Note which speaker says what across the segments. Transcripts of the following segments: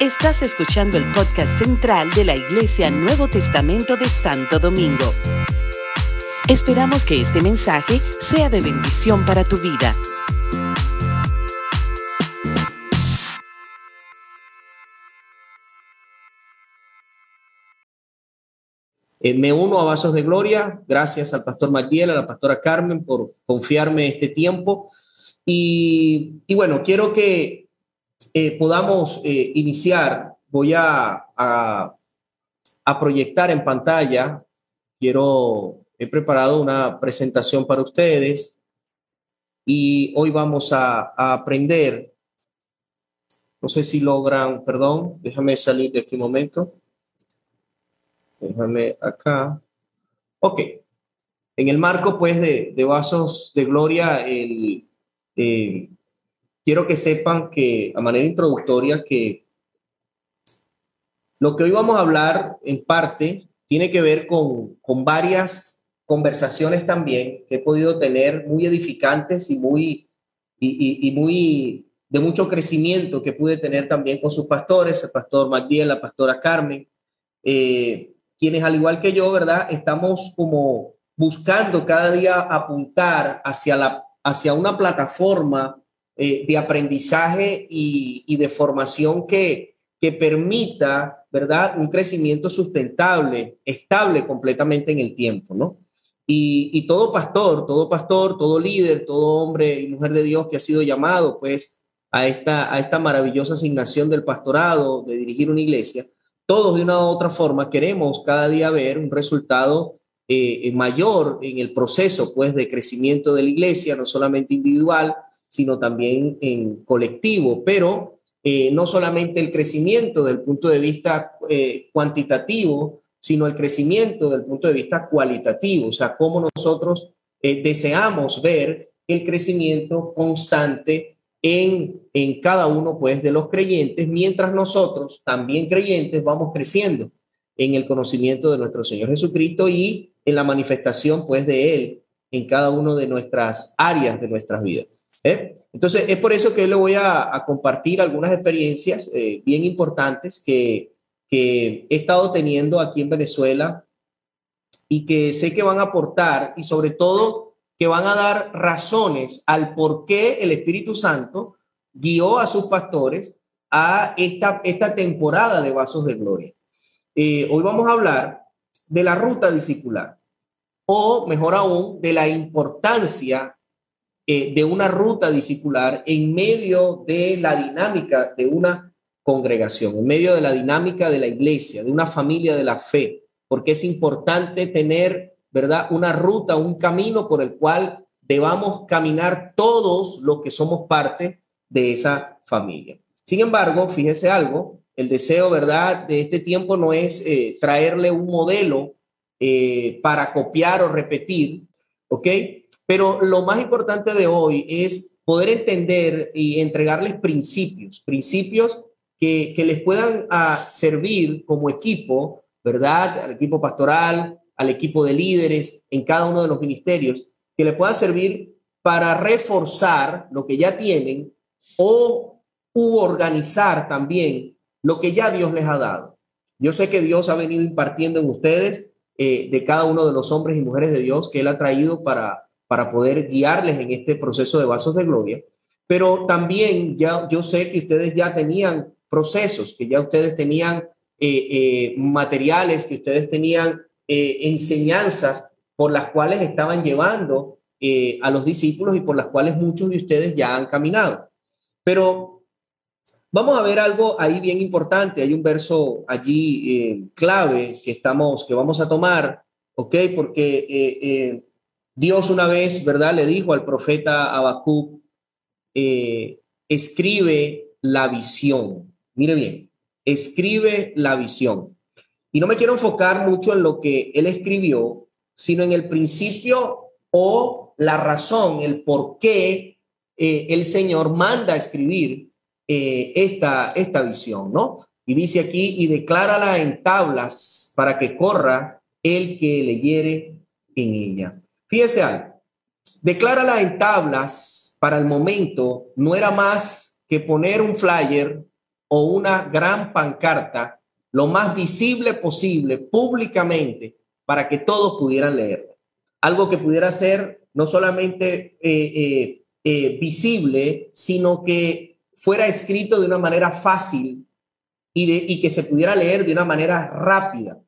Speaker 1: Estás escuchando el podcast central de la Iglesia Nuevo Testamento de Santo Domingo. Esperamos que este mensaje sea de bendición para tu vida.
Speaker 2: Eh, me uno a Vasos de Gloria, gracias al pastor Matiel, a la pastora Carmen por confiarme este tiempo. Y, bueno, quiero que eh, podamos eh, iniciar. Voy a, a, proyectar en pantalla. Quiero, he preparado una presentación para ustedes y hoy vamos a, a aprender. No sé si logran, perdón, déjame salir de este momento. Déjame acá. Ok. En el marco, pues, de, Vasos de Gloria, el, eh, quiero que sepan que, a manera introductoria, que lo que hoy vamos a hablar, en parte, tiene que ver con, con varias conversaciones también que he podido tener muy edificantes y muy, y, muy de mucho crecimiento que pude tener también con sus pastores, el pastor Magdiel, la pastora Carmen. Eh, quienes al igual que yo, ¿verdad? Estamos como buscando cada día apuntar hacia, la, hacia una plataforma eh, de aprendizaje y, de formación que, que permita, ¿verdad? Un crecimiento sustentable, estable completamente en el tiempo, ¿no? Y, y, todo pastor, todo pastor, todo líder, todo hombre y mujer de Dios que ha sido llamado, pues, a esta, a esta maravillosa asignación del pastorado, de dirigir una iglesia, todos de una u otra forma queremos cada día ver un resultado eh, mayor en el proceso pues de crecimiento de la iglesia, no solamente individual, sino también en colectivo, pero eh, no solamente el crecimiento del punto de vista eh, cuantitativo, sino el crecimiento del punto de vista cualitativo, o sea, cómo nosotros deseamos ver el crecimiento constante en, en cada uno pues de los creyentes, mientras nosotros también creyentes vamos creciendo en el conocimiento de nuestro Señor Jesucristo y en la manifestación pues de Él en cada una de nuestras áreas de nuestras vidas. ¿Eh? Entonces, es por eso que le voy a, compartir algunas experiencias eh, bien importantes que, que he estado teniendo aquí en Venezuela y que sé que van a aportar y sobre todo que van a dar razones al por qué el Espíritu Santo guió a sus pastores a esta, esta temporada de Vasos de Gloria. Eh, hoy vamos a hablar de la ruta discipular, o mejor aún, de la importancia eh, de una ruta discipular en medio de la dinámica de una congregación, en medio de la dinámica de la iglesia, de una familia de la fe, porque es importante tener ¿verdad? Una ruta, un camino por el cual debamos caminar todos los que somos parte de esa familia. Sin embargo, fíjese algo, el deseo, ¿verdad?, de este tiempo no es eh, traerle un modelo eh, para copiar o repetir, ¿ok? Pero lo más importante de hoy es poder entender y entregarles principios, principios que, que les puedan ah, servir como equipo, ¿verdad? Al equipo pastoral, al equipo de líderes en cada uno de los ministerios, que le pueda servir para reforzar lo que ya tienen o organizar también lo que ya Dios les ha dado. Yo sé que Dios ha venido impartiendo en ustedes eh, de cada uno de los hombres y mujeres de Dios que Él ha traído para, para poder guiarles en este proceso de vasos de gloria, pero también ya yo sé que ustedes ya tenían procesos, que ya ustedes tenían eh, eh, materiales, que ustedes tenían eh, enseñanzas por las cuales estaban llevando a los discípulos y por las cuales muchos de ustedes ya han caminado. Pero vamos a ver algo ahí bien importante. Hay un verso allí clave que estamos, que vamos a tomar, ¿ok? Porque Dios una vez, ¿verdad? Le dijo al profeta Habacuc, escribe la visión. Mire bien, escribe la visión. Y no me quiero enfocar mucho en lo que él escribió, sino en el principio o la razón, el por qué eh, el Señor manda a escribir eh, esta, esta visión, ¿no? Y dice aquí, y declárala en tablas para que corra el que leyere en ella. Fíjese algo, declárala en tablas para el momento no era más que poner un flyer o una gran pancarta lo más visible posible públicamente para que todos pudieran leerla. Algo que pudiera ser no solamente eh, eh, eh, visible, sino que fuera escrito de una manera fácil y, y que se pudiera leer de una manera rápida.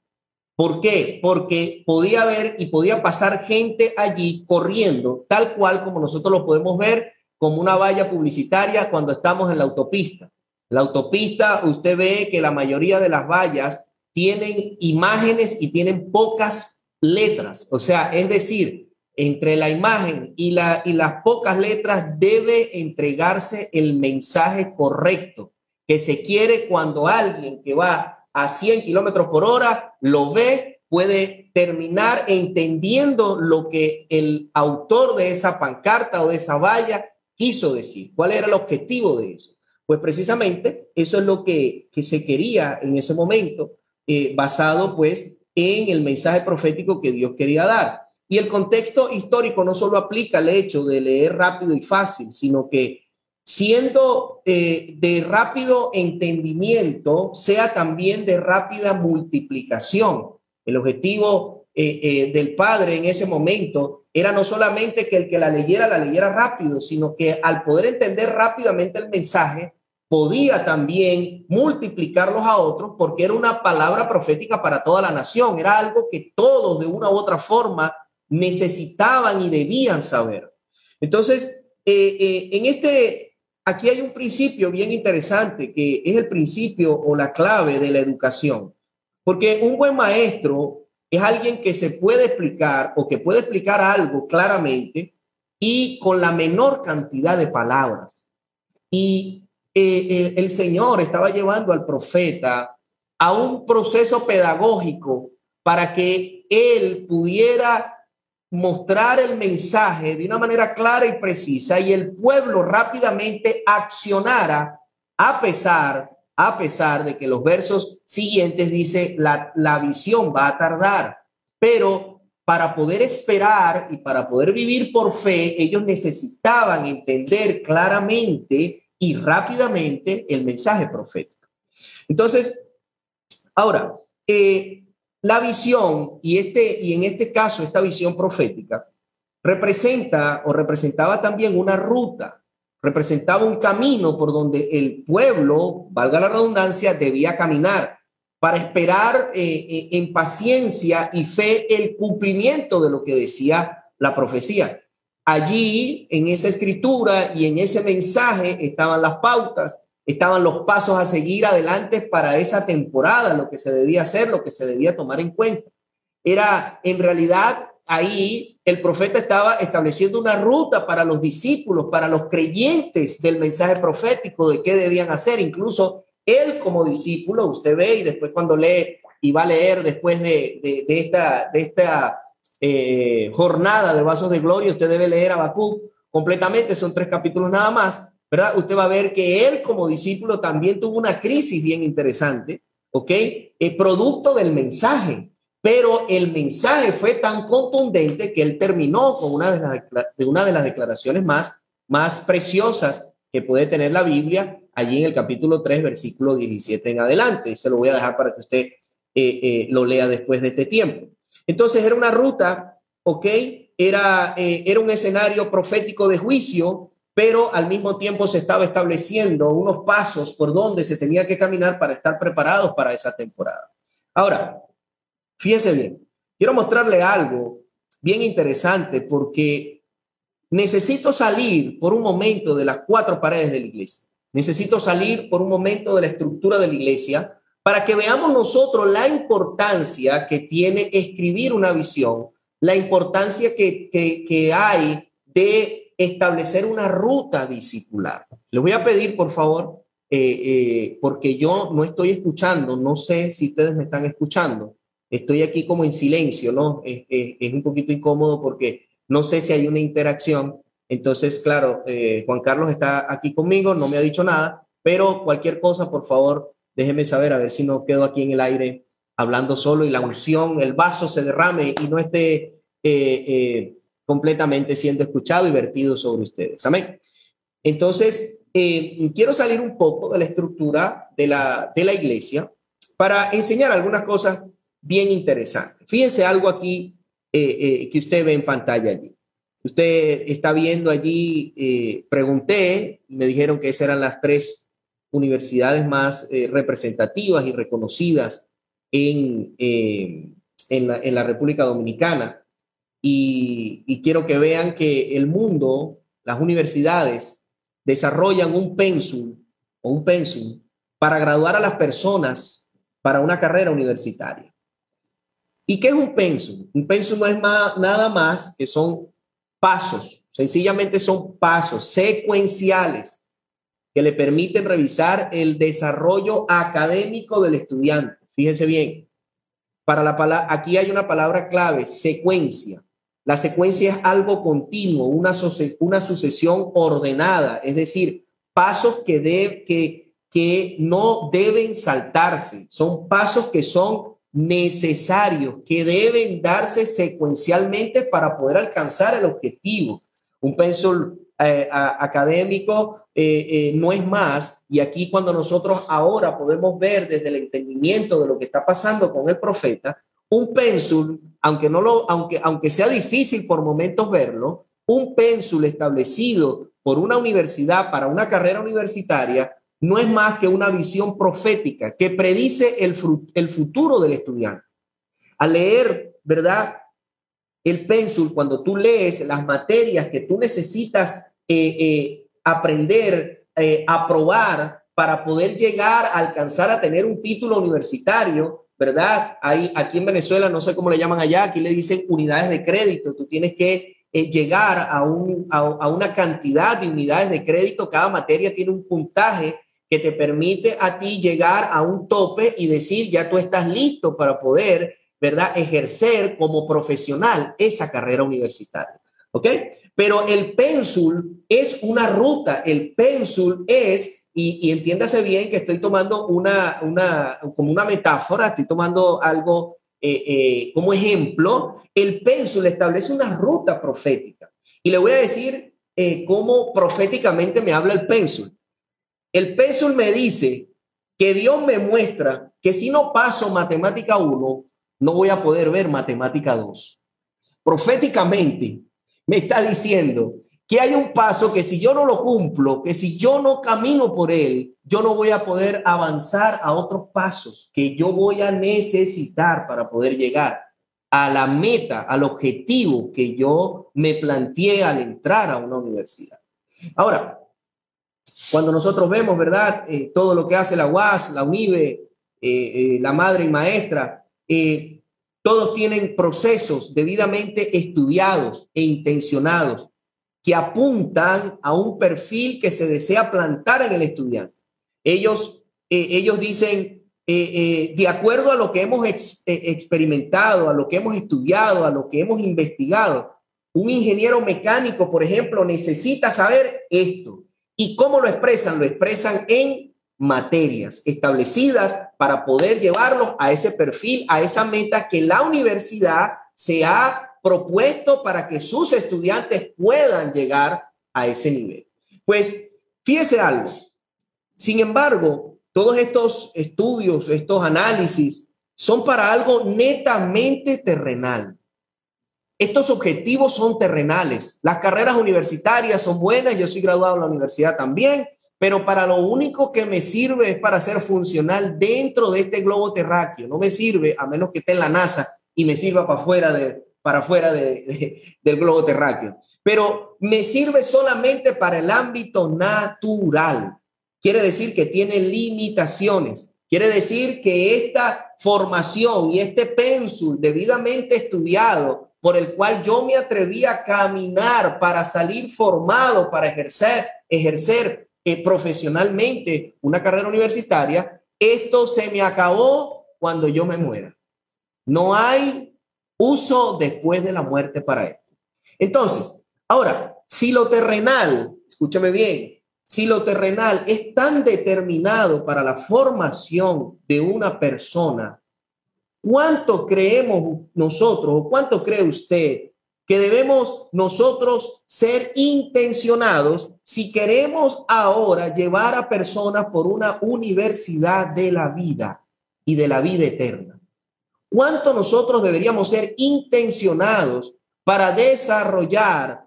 Speaker 2: ¿Por qué? Porque podía haber y podía pasar gente allí corriendo, tal cual como nosotros lo podemos ver como una valla publicitaria cuando estamos en la autopista. La autopista, usted ve que la mayoría de las vallas tienen imágenes y tienen pocas letras. O sea, es decir, entre la imagen y, y las pocas letras debe entregarse el mensaje correcto que se quiere cuando alguien que va a 100 kilómetros por hora lo ve, puede terminar entendiendo lo que el autor de esa pancarta o de esa valla quiso decir. ¿Cuál era el objetivo de eso? Pues precisamente eso es lo que, se quería en ese momento, eh, basado pues en el mensaje profético que Dios quería dar. Y el contexto histórico no solo aplica al hecho de leer rápido y fácil, sino que siendo eh, de rápido entendimiento, sea también de rápida multiplicación. El objetivo eh, eh, del padre en ese momento era no solamente que el que la leyera la leyera rápido, sino que al poder entender rápidamente el mensaje, podía también multiplicarlos a otros porque era una palabra profética para toda la nación, era algo que todos de una u otra forma necesitaban y debían saber. Entonces, en este aquí hay un principio bien interesante que es el principio o la clave de la educación. Porque un buen maestro es alguien que se puede explicar o que puede explicar algo claramente y con la menor cantidad de palabras. Y eh, el Señor estaba llevando al profeta a un proceso pedagógico para que él pudiera mostrar el mensaje de una manera clara y precisa y el pueblo rápidamente accionara a pesar, a pesar de que los versos siguientes dice la, la visión va a tardar, pero para poder esperar y para poder vivir por fe, ellos necesitaban entender claramente y rápidamente el mensaje profético. Entonces, ahora, eh, la visión, y, este, y en este caso esta visión profética, representa o representaba también una ruta, representaba un camino por donde el pueblo, valga la redundancia, debía caminar para esperar eh, eh, en paciencia y fe el cumplimiento de lo que decía la profecía. Allí, en esa escritura y en ese mensaje estaban las pautas, estaban los pasos a seguir adelante para esa temporada, lo que se debía hacer, lo que se debía tomar en cuenta. Era en realidad ahí el profeta estaba estableciendo una ruta para los discípulos, para los creyentes del mensaje profético de qué debían hacer. Incluso él como discípulo, usted ve y después cuando lee y va a leer después de, esta, de esta eh, jornada de vasos de gloria, usted debe leer Bakú completamente, son tres capítulos nada más ¿verdad? Usted va a ver que él como discípulo también tuvo una crisis bien interesante, ¿ok? El producto del mensaje, pero el mensaje fue tan contundente que él terminó con una de las, de una de las declaraciones más, más preciosas que puede tener la Biblia allí en el capítulo 3, versículo 17 en adelante. Se lo voy a dejar para que usted eh, eh, lo lea después de este tiempo. Entonces era una ruta, ¿ok? Era, eh, era un escenario profético de juicio pero al mismo tiempo se estaba estableciendo unos pasos por donde se tenía que caminar para estar preparados para esa temporada. Ahora, fíjese bien, quiero mostrarle algo bien interesante porque necesito salir por un momento de las cuatro paredes de la iglesia. Necesito salir por un momento de la estructura de la iglesia para que veamos nosotros la importancia que tiene escribir una visión, la importancia que, que, que hay de establecer una ruta discipular. Les voy a pedir, por favor, eh, eh, porque yo no estoy escuchando, no sé si ustedes me están escuchando. Estoy aquí como en silencio, ¿no? Es, un poquito incómodo porque no sé si hay una interacción. Entonces, claro, eh, Juan Carlos está aquí conmigo, no me ha dicho nada, pero cualquier cosa, por favor, déjeme saber a ver si no quedo aquí en el aire hablando solo y la unción, el vaso se derrame y no esté completamente siendo escuchado y vertido sobre ustedes. Amén. Entonces, eh, quiero salir un poco de la estructura de la, de la iglesia para enseñar algunas cosas bien interesantes. Fíjense algo aquí eh, eh, que usted ve en pantalla allí. Usted está viendo allí, pregunté, y me dijeron que esas eran las tres universidades más representativas y reconocidas en, en la, en, la, República Dominicana. Y, quiero que vean que el mundo, las universidades, desarrollan un pensum o un pensum para graduar a las personas para una carrera universitaria. ¿Y qué es un pensum? Un pensum no es más, nada más que son pasos, sencillamente son pasos secuenciales que le permiten revisar el desarrollo académico del estudiante. Fíjese bien, para la palabra, aquí hay una palabra clave, secuencia. La secuencia es algo continuo, una, una sucesión ordenada, es decir, pasos que, de, que, que no deben saltarse, son pasos que son necesarios, que deben darse secuencialmente para poder alcanzar el objetivo. Un pensum eh, académico eh, eh, no es más, y aquí cuando nosotros ahora podemos ver desde el entendimiento de lo que está pasando con el profeta, un pénsul, aunque, no lo, aunque, aunque sea difícil por momentos verlo, un pénsul establecido por una universidad para una carrera universitaria no es más que una visión profética que predice el, el futuro del estudiante. Al leer, ¿verdad? El pénsul, cuando tú lees las materias que tú necesitas eh, eh, aprender, eh, aprobar para poder llegar a alcanzar a tener un título universitario, ¿verdad? Hay, aquí en Venezuela, no sé cómo le llaman allá, aquí le dicen unidades de crédito. Tú tienes que eh, llegar a, un, a, una cantidad de unidades de crédito. Cada materia tiene un puntaje que te permite a ti llegar a un tope y decir, ya tú estás listo para poder, ¿verdad? Ejercer como profesional esa carrera universitaria. ¿Ok? Pero el pénsul es una ruta, el pénsul es y, entiéndase bien que estoy tomando una, una, como una metáfora, estoy tomando algo eh, eh, como ejemplo. El pénsul establece una ruta profética. Y le voy a decir eh, cómo proféticamente me habla el pénsul. El pénsul me dice que Dios me muestra que si no paso matemática 1, no voy a poder ver matemática 2. Proféticamente me está diciendo que hay un paso que si yo no lo cumplo, que si yo no camino por él, yo no voy a poder avanzar a otros pasos que yo voy a necesitar para poder llegar a la meta, al objetivo que yo me planteé al entrar a una universidad. Ahora, cuando nosotros vemos, ¿verdad? Eh, todo lo que hace la UAS, la UNIBE, eh, eh, la madre y maestra, todos tienen procesos debidamente estudiados e intencionados que apuntan a un perfil que se desea plantar en el estudiante. Ellos, eh, ellos dicen, eh, eh, de acuerdo a lo que hemos experimentado, a lo que hemos estudiado, a lo que hemos investigado, un ingeniero mecánico, por ejemplo, necesita saber esto. ¿Y cómo lo expresan? Lo expresan en materias establecidas para poder llevarlos a ese perfil, a esa meta que la universidad se ha propuesto para que sus estudiantes puedan llegar a ese nivel. Pues fíjese algo. Sin embargo, todos estos estudios, estos análisis, son para algo netamente terrenal. Estos objetivos son terrenales. Las carreras universitarias son buenas, yo soy graduado en la universidad también, pero para lo único que me sirve es para ser funcional dentro de este globo terráqueo. No me sirve, a menos que esté en la NASA y me sirva para afuera de, para fuera de, del globo terráqueo. Pero me sirve solamente para el ámbito natural. Quiere decir que tiene limitaciones. Quiere decir que esta formación y este pénsul debidamente estudiado, por el cual yo me atreví a caminar para salir formado, para ejercer, ejercer eh, profesionalmente una carrera universitaria, esto se me acabó cuando yo me muera. No hay uso después de la muerte para esto. Entonces, ahora, si lo terrenal, escúchame bien, si lo terrenal es tan determinado para la formación de una persona, ¿cuánto creemos nosotros o cuánto cree usted que debemos nosotros ser intencionados si queremos ahora llevar a personas por una universidad de la vida y de la vida eterna. ¿Cuánto nosotros deberíamos ser intencionados para desarrollar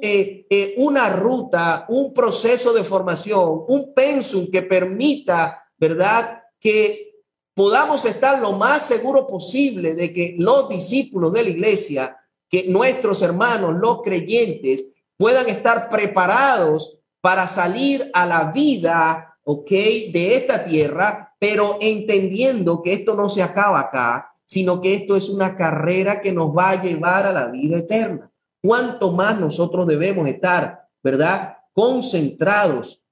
Speaker 2: eh, eh, una ruta, un proceso de formación, un pensum que permita, ¿verdad?, que podamos estar lo más seguro posible de que los discípulos de la iglesia, que nuestros hermanos, los creyentes, puedan estar preparados para salir a la vida, ¿ok?, de esta tierra, pero entendiendo que esto no se acaba acá, sino que esto es una carrera que nos va a llevar a la vida eterna cuánto más nosotros debemos estar, ¿verdad? Concentrados.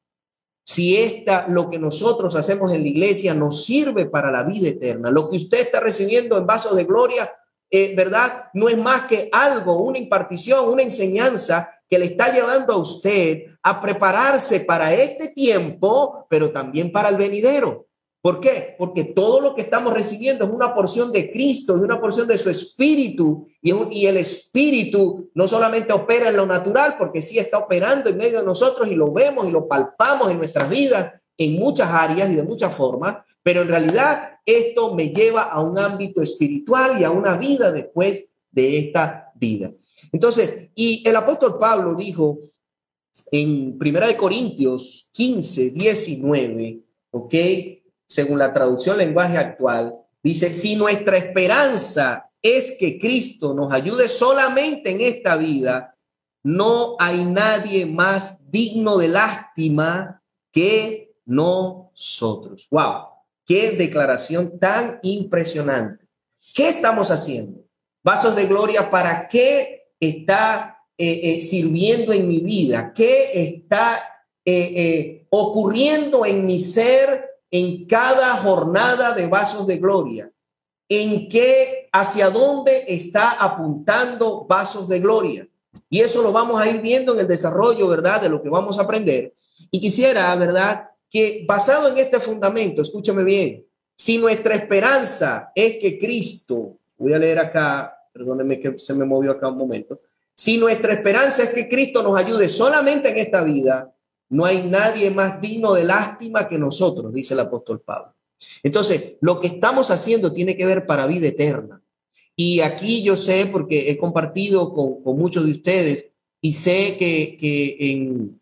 Speaker 2: Si esta, lo que nosotros hacemos en la iglesia nos sirve para la vida eterna, lo que usted está recibiendo en vasos de gloria, eh, ¿verdad? No es más que algo, una impartición, una enseñanza que le está llevando a usted a prepararse para este tiempo, pero también para el venidero. ¿Por qué? Porque todo lo que estamos recibiendo es una porción de Cristo, es una porción de su espíritu. Y, y, el espíritu no solamente opera en lo natural, porque sí está operando en medio de nosotros y lo vemos y lo palpamos en nuestras vidas en muchas áreas y de muchas formas, pero en realidad esto me lleva a un ámbito espiritual y a una vida después de esta vida. Entonces, y el apóstol Pablo dijo en Primera de Corintios 15, 19, ¿ok? Según la traducción lenguaje actual, dice, si nuestra esperanza es que Cristo nos ayude solamente en esta vida, no hay nadie más digno de lástima que nosotros. ¡Wow! ¡Qué declaración tan impresionante! ¿Qué estamos haciendo? Vasos de gloria, ¿para qué está eh, eh, sirviendo en mi vida? ¿Qué está eh, ocurriendo en mi ser en cada jornada de vasos de gloria, en qué, hacia dónde está apuntando vasos de gloria. Y eso lo vamos a ir viendo en el desarrollo, ¿verdad? De lo que vamos a aprender. Y quisiera, ¿verdad? Que basado en este fundamento, escúchame bien, si nuestra esperanza es que Cristo, voy a leer acá, perdónenme que se me movió acá un momento, si nuestra esperanza es que Cristo nos ayude solamente en esta vida, no hay nadie más digno de lástima que nosotros, dice el apóstol Pablo. Entonces, lo que estamos haciendo tiene que ver para vida eterna. Y aquí yo sé, porque he compartido con, muchos de ustedes, y sé que, en,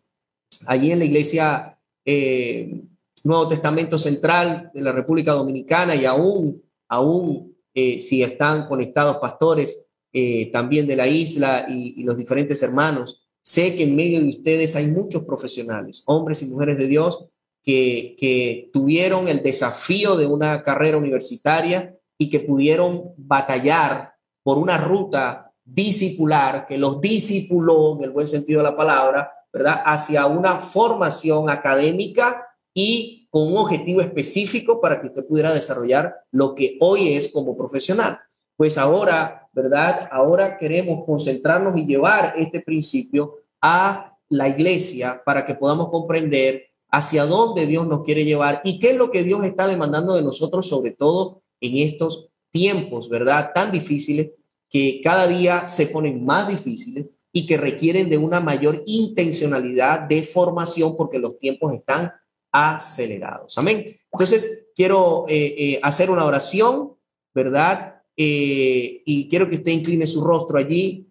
Speaker 2: allí en la iglesia eh, Nuevo Testamento Central de la República Dominicana y aún, aún eh, si están conectados pastores eh, también de la isla y los diferentes hermanos, Sé que en medio de ustedes hay muchos profesionales, hombres y mujeres de Dios, que, que tuvieron el desafío de una carrera universitaria y que pudieron batallar por una ruta discipular que los discipuló, en el buen sentido de la palabra, ¿verdad? Hacia una formación académica y con un objetivo específico para que usted pudiera desarrollar lo que hoy es como profesional. Pues ahora ¿verdad? Ahora queremos concentrarnos y llevar este principio a la iglesia para que podamos comprender hacia dónde Dios nos quiere llevar y qué es lo que Dios está demandando de nosotros, sobre todo en estos tiempos, ¿verdad? Tan difíciles que cada día se ponen más difíciles y que requieren de una mayor intencionalidad de formación porque los tiempos están acelerados. Amén. Entonces, quiero eh, eh, hacer una oración, ¿verdad? Eh, y quiero que usted incline su rostro allí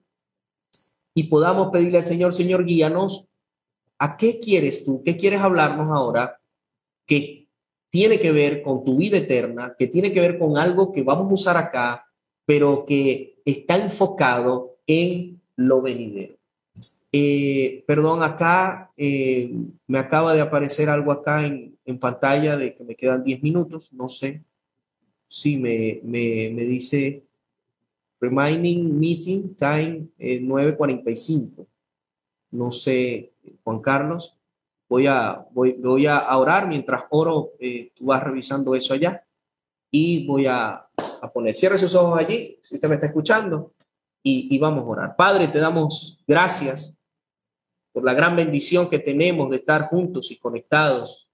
Speaker 2: y podamos pedirle al Señor, Señor, guíanos, ¿a qué quieres tú? ¿Qué quieres hablarnos ahora que tiene que ver con tu vida eterna, que tiene que ver con algo que vamos a usar acá, pero que está enfocado en lo venidero? Eh, perdón, acá eh, me acaba de aparecer algo acá en, en pantalla de que me quedan 10 minutos, no sé sí, me, me, me dice reminding meeting time 9.45. Eh, no sé, Juan Carlos, voy a, voy, voy a orar mientras oro, eh, tú vas revisando eso allá y voy a, a, poner, cierre sus ojos allí, si usted me está escuchando, y, y vamos a orar. Padre, te damos gracias por la gran bendición que tenemos de estar juntos y conectados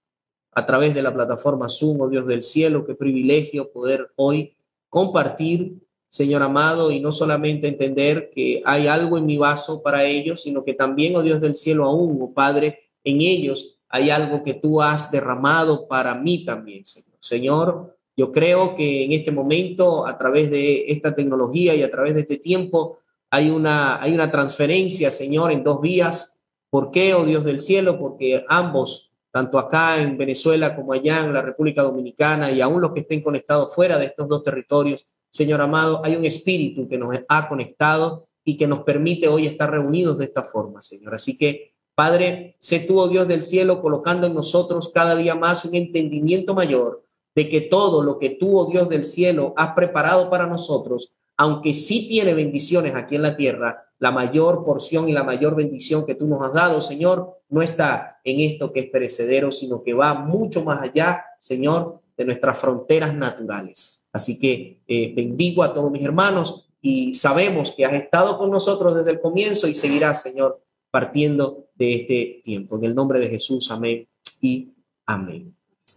Speaker 2: a través de la plataforma Zoom, oh Dios del cielo, qué privilegio poder hoy compartir Señor amado, y no solamente entender que hay algo en mi vaso para ellos, sino que también, oh Dios del cielo, aún, oh Padre, en ellos hay algo que tú has derramado para mí también, Señor. Señor, yo creo que en este momento, a través de esta tecnología y a través de este tiempo, hay una, hay una transferencia, Señor, en dos vías. ¿Por qué, oh Dios del cielo? Porque ambos, tanto acá en Venezuela como allá en la República Dominicana y aún los que estén conectados fuera de estos dos territorios, Señor amado, hay un espíritu que nos ha conectado y que nos permite hoy estar reunidos de esta forma, Señor. Así que, Padre, sé tú, oh Dios del cielo, colocando en nosotros cada día más un entendimiento mayor de que todo lo que tú, oh Dios del cielo, has preparado para nosotros, aunque sí tiene bendiciones aquí en la tierra, la mayor porción y la mayor bendición que tú nos has dado, Señor, no está en esto que es perecedero, sino que va mucho más allá, Señor, de nuestras fronteras naturales. Así que eh, bendigo a todos mis hermanos y sabemos que has estado con nosotros desde el comienzo y seguirás, Señor, partiendo de este tiempo. En el nombre de Jesús, amén y amén.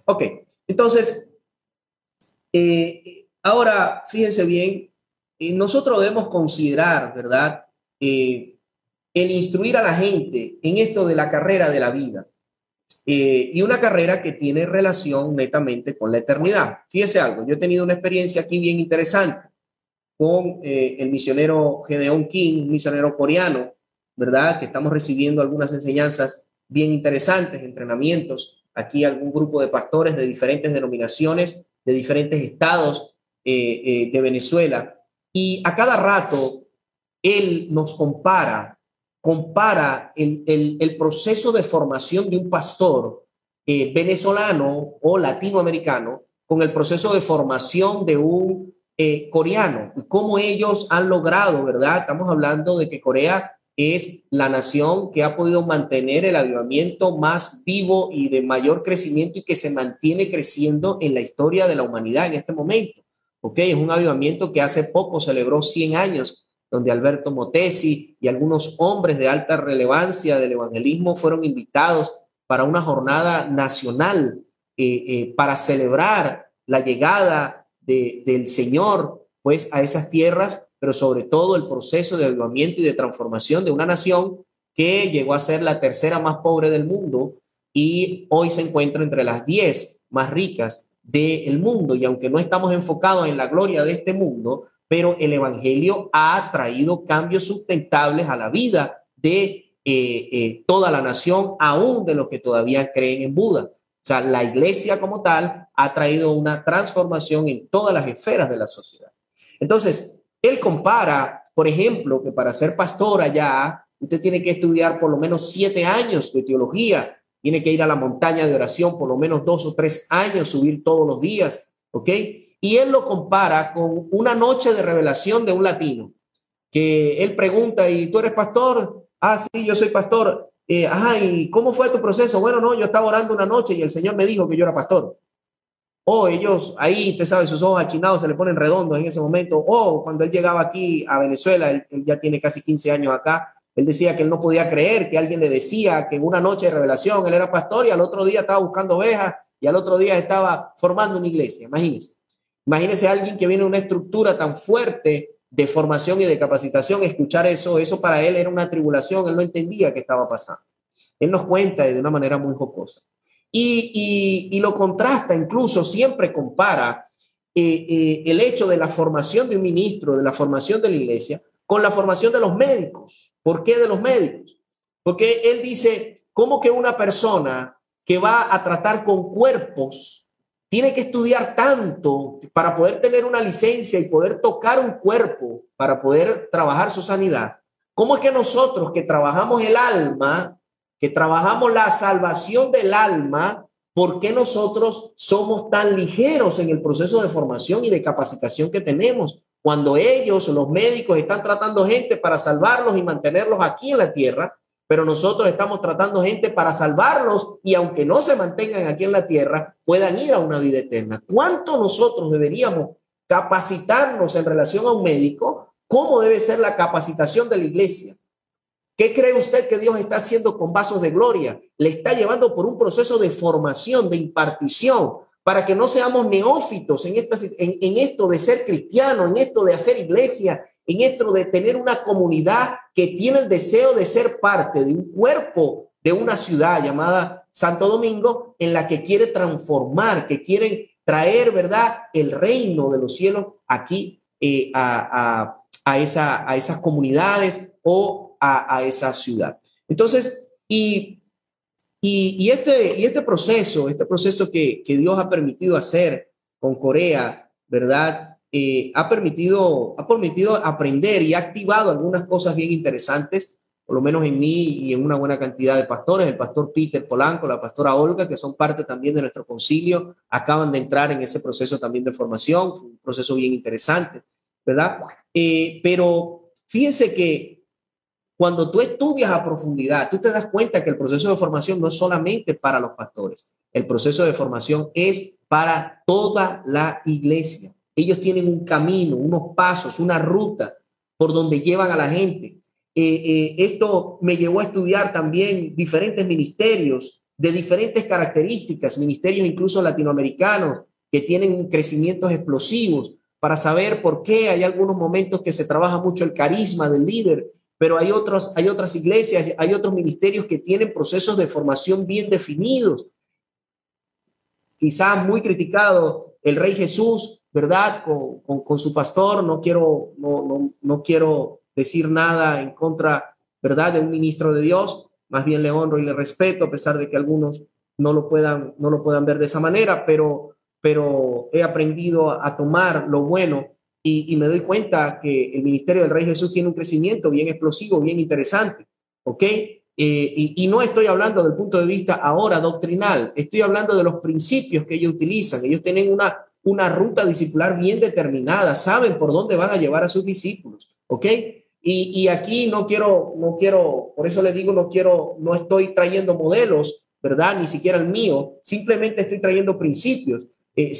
Speaker 2: Ok, entonces, eh, ahora fíjense bien, eh, nosotros debemos considerar, ¿verdad? El instruir a la gente en esto de la carrera de la vida. Eh, y una carrera que tiene relación netamente con la eternidad. Fíjese algo, yo he tenido una experiencia aquí bien interesante con eh, el misionero Gedeon King, un misionero coreano, ¿verdad? Que estamos recibiendo algunas enseñanzas bien interesantes, entrenamientos. Aquí algún grupo de pastores de diferentes denominaciones, de diferentes estados eh, de Venezuela. Y a cada rato él nos compara compara el, proceso de formación de un pastor eh, venezolano o latinoamericano con el proceso de formación de un eh, coreano y cómo ellos han logrado, ¿verdad? Estamos hablando de que Corea es la nación que ha podido mantener el avivamiento más vivo y de mayor crecimiento y que se mantiene creciendo en la historia de la humanidad en este momento. ¿Ok? Es un avivamiento que hace poco celebró 100 años donde Alberto Motesi y algunos hombres de alta relevancia del evangelismo fueron invitados para una jornada nacional eh, eh, para celebrar la llegada del Señor pues a esas tierras, pero sobre todo el proceso de avivamiento y de transformación de una nación que llegó a ser la tercera más pobre del mundo y hoy se encuentra entre las diez más ricas del mundo. Y aunque no estamos enfocados en la gloria de este mundo, pero el Evangelio ha traído cambios sustentables a la vida de eh, eh, toda la nación, aún de los que todavía creen en Buda. O sea, la iglesia como tal ha traído una transformación en todas las esferas de la sociedad. Entonces, él compara, por ejemplo, que para ser pastor allá, usted tiene que estudiar por lo menos siete años de teología, tiene que ir a la montaña de oración por lo menos dos o tres años, subir todos los días, ¿ok? Y él lo compara con una noche de revelación de un latino, que él pregunta, ¿y tú eres pastor? Ah, sí, yo soy pastor. Eh, ajá, ¿y cómo fue tu proceso? Bueno, no, yo estaba orando una noche y el Señor me dijo que yo era pastor. O oh, ellos, ahí, usted sabe, sus ojos achinados se le ponen redondos en ese momento. O oh, cuando él llegaba aquí a Venezuela, él, él, ya tiene casi 15 años acá, él decía que él no podía creer que alguien le decía que una noche de revelación él era pastor y al otro día estaba buscando ovejas y al otro día estaba formando una iglesia. Imagínense. Imagínese a alguien que viene de una estructura tan fuerte de formación y de capacitación, escuchar eso, eso para él era una tribulación, él no entendía qué estaba pasando. Él nos cuenta de una manera muy jocosa. Y, lo contrasta, incluso siempre compara eh, eh, el hecho de la formación de un ministro, de la formación de la iglesia, con la formación de los médicos. ¿Por qué de los médicos? Porque él dice, ¿cómo que una persona que va a tratar con cuerpos tiene que estudiar tanto para poder tener una licencia y poder tocar un cuerpo, para poder trabajar su sanidad. ¿Cómo es que nosotros que trabajamos el alma, que trabajamos la salvación del alma, ¿por qué nosotros somos tan ligeros en el proceso de formación y de capacitación que tenemos? Cuando ellos, los médicos, están tratando gente para salvarlos y mantenerlos aquí en la tierra, pero nosotros estamos tratando gente para salvarlos y aunque no se mantengan aquí en la tierra, puedan ir a una vida eterna. ¿Cuánto nosotros deberíamos capacitarnos en relación a un médico? ¿Cómo debe ser la capacitación de la iglesia? ¿Qué cree usted que Dios está haciendo con vasos de gloria? Le está llevando por un proceso de formación, de impartición, para que no seamos neófitos en, en, esto de ser cristiano, en esto de hacer iglesia, en esto de tener una comunidad que tiene el deseo de ser parte de un cuerpo de una ciudad llamada Santo Domingo, en la que quiere transformar, que quiere traer, ¿verdad?, el reino de los cielos aquí eh, a, esa, a esas comunidades o a, esa ciudad. Entonces, y, y, este, y este proceso, este proceso que, Dios ha permitido hacer con Corea, ¿verdad? Eh, ha, permitido, ha permitido aprender y ha activado algunas cosas bien interesantes, por lo menos en mí y en una buena cantidad de pastores, el pastor Peter Polanco, la pastora Olga, que son parte también de nuestro concilio, acaban de entrar en ese proceso también de formación, un proceso bien interesante, ¿verdad? Eh, pero fíjense que cuando tú estudias a profundidad, tú te das cuenta que el proceso de formación no es solamente para los pastores, el proceso de formación es para toda la iglesia. Ellos tienen un camino, unos pasos, una ruta por donde llevan a la gente. Eh, eh, esto me llevó a estudiar también diferentes ministerios de diferentes características, ministerios incluso latinoamericanos que tienen crecimientos explosivos, para saber por qué hay algunos momentos que se trabaja mucho el carisma del líder pero hay, otros, hay otras iglesias, hay otros ministerios que tienen procesos de formación bien definidos. Quizás muy criticado el Rey Jesús, ¿verdad? Con, su pastor, no quiero, no, no, no quiero decir nada en contra, ¿verdad? De un ministro de Dios, más bien le honro y le respeto, a pesar de que algunos no lo puedan, no lo puedan ver de esa manera, pero, pero he aprendido a tomar lo bueno y, me doy cuenta que el ministerio del Rey Jesús tiene un crecimiento bien explosivo, bien interesante, ¿ok? Eh, y, no estoy hablando del punto de vista ahora doctrinal, estoy hablando de los principios que ellos utilizan. Ellos tienen una, una ruta discipular bien determinada, saben por dónde van a llevar a sus discípulos, ¿ok? Y, y, aquí no quiero, no quiero, por eso les digo, no quiero, no estoy trayendo modelos, ¿verdad? Ni siquiera el mío, simplemente estoy trayendo principios. Eh,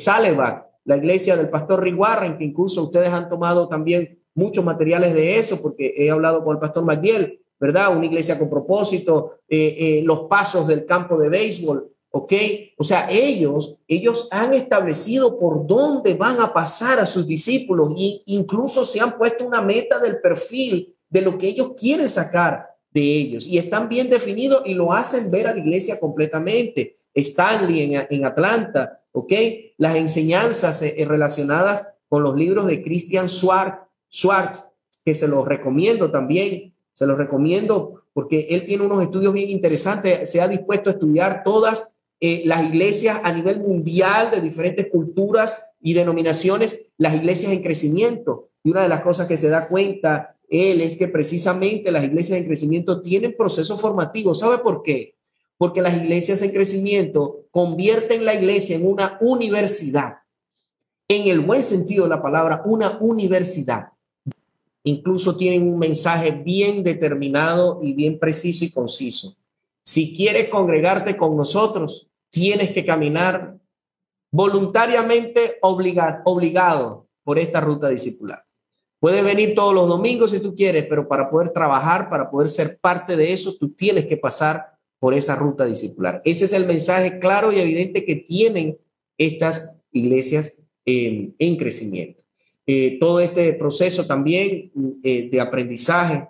Speaker 2: la iglesia del pastor Rick Warren, que incluso ustedes han tomado también muchos materiales de eso, porque he hablado con el pastor McDiel, ¿verdad? Una iglesia con propósito, eh, eh, los pasos del campo de béisbol, ¿ok? O sea, ellos, ellos han establecido por dónde van a pasar a sus discípulos e incluso se han puesto una meta del perfil de lo que ellos quieren sacar de ellos y están bien definidos y lo hacen ver a la iglesia completamente. Stanley en, Atlanta, ¿ok? Las enseñanzas eh, eh, relacionadas con los libros de Christian Schwartz, Schwartz, que se los recomiendo también, se los recomiendo porque él tiene unos estudios bien interesantes, se ha dispuesto a estudiar todas eh, las iglesias a nivel mundial de diferentes culturas y denominaciones, las iglesias en crecimiento. Y una de las cosas que se da cuenta él es que precisamente las iglesias en crecimiento tienen procesos formativos. ¿Sabe por qué? porque las iglesias en crecimiento convierten la iglesia en una universidad, en el buen sentido de la palabra, una universidad. Incluso tienen un mensaje bien determinado y bien preciso y conciso. Si quieres congregarte con nosotros, tienes que caminar voluntariamente obligado por esta ruta discipular. Puedes venir todos los domingos si tú quieres, pero para poder trabajar, para poder ser parte de eso, tú tienes que pasar por esa ruta discipular. Ese es el mensaje claro y evidente que tienen estas iglesias en crecimiento. Eh, todo este proceso también eh, de aprendizaje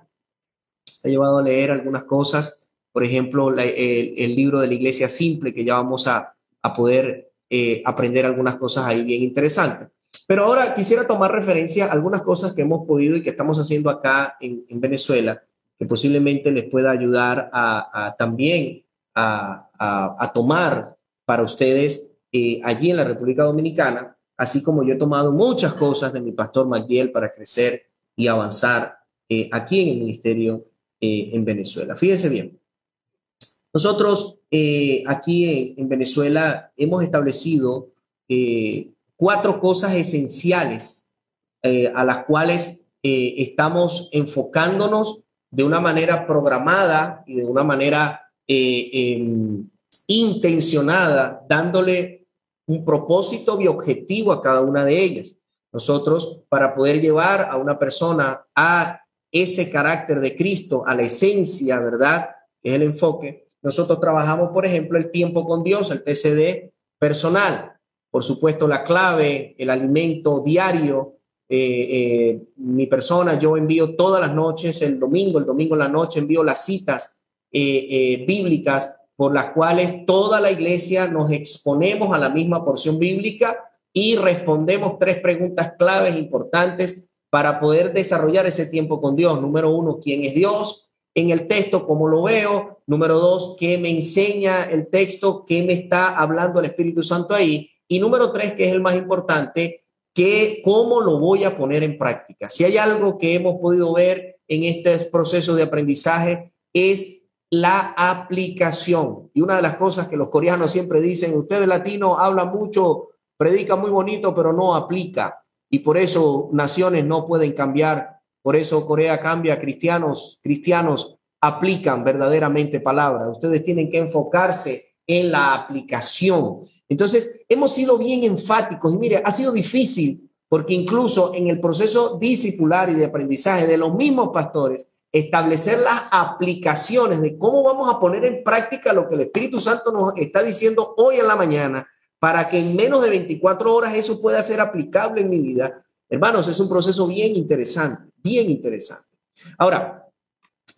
Speaker 2: ha llevado a leer algunas cosas, por ejemplo, el, libro de la iglesia simple, que ya vamos a, poder eh, aprender algunas cosas ahí bien interesantes. Pero ahora quisiera tomar referencia a algunas cosas que hemos podido y que estamos haciendo acá en, en Venezuela que posiblemente les pueda ayudar a, también a, tomar para ustedes eh, allí en la República Dominicana, así como yo he tomado muchas cosas de mi pastor Magdiel para crecer y avanzar eh, aquí en el ministerio eh, en Venezuela. Fíjense bien, nosotros aquí en, Venezuela hemos establecido cuatro cosas esenciales a las cuales estamos enfocándonos de una manera programada y de una manera eh, em, intencionada, dándole un propósito y objetivo a cada una de ellas. Nosotros, para poder llevar a una persona a ese carácter de Cristo, a la esencia, ¿verdad? Es el enfoque. Nosotros trabajamos, por ejemplo, el tiempo con Dios, el TCD personal. por supuesto, la clave, el alimento diario. Eh, eh, mi persona, yo envío todas las noches, el domingo, el domingo en la noche, envío las citas bíblicas por las cuales toda la iglesia nos exponemos a la misma porción bíblica y respondemos tres preguntas claves importantes para poder desarrollar ese tiempo con Dios. Número uno, ¿quién es Dios? En el texto, ¿cómo lo veo? Número dos, ¿qué me enseña el texto? ¿Qué me está hablando el Espíritu Santo ahí? Y número tres, que es el más importante, que cómo lo voy a poner en práctica. Si hay algo que hemos podido ver en este proceso de aprendizaje es la aplicación. Y una de las cosas que los coreanos siempre dicen, usted latino habla mucho, predica muy bonito, pero no aplica. Y por eso naciones no pueden cambiar. Por eso Corea cambia, cristianos, cristianos aplican verdaderamente palabras. Ustedes tienen que enfocarse en la aplicación. Entonces, hemos sido bien enfáticos y mire, ha sido difícil porque incluso en el proceso discipular y de aprendizaje de los mismos pastores, establecer las aplicaciones de cómo vamos a poner en práctica lo que el Espíritu Santo nos está diciendo hoy en la mañana para que en menos de 24 horas eso pueda ser aplicable en mi vida. Hermanos, es un proceso bien interesante, bien interesante. Ahora,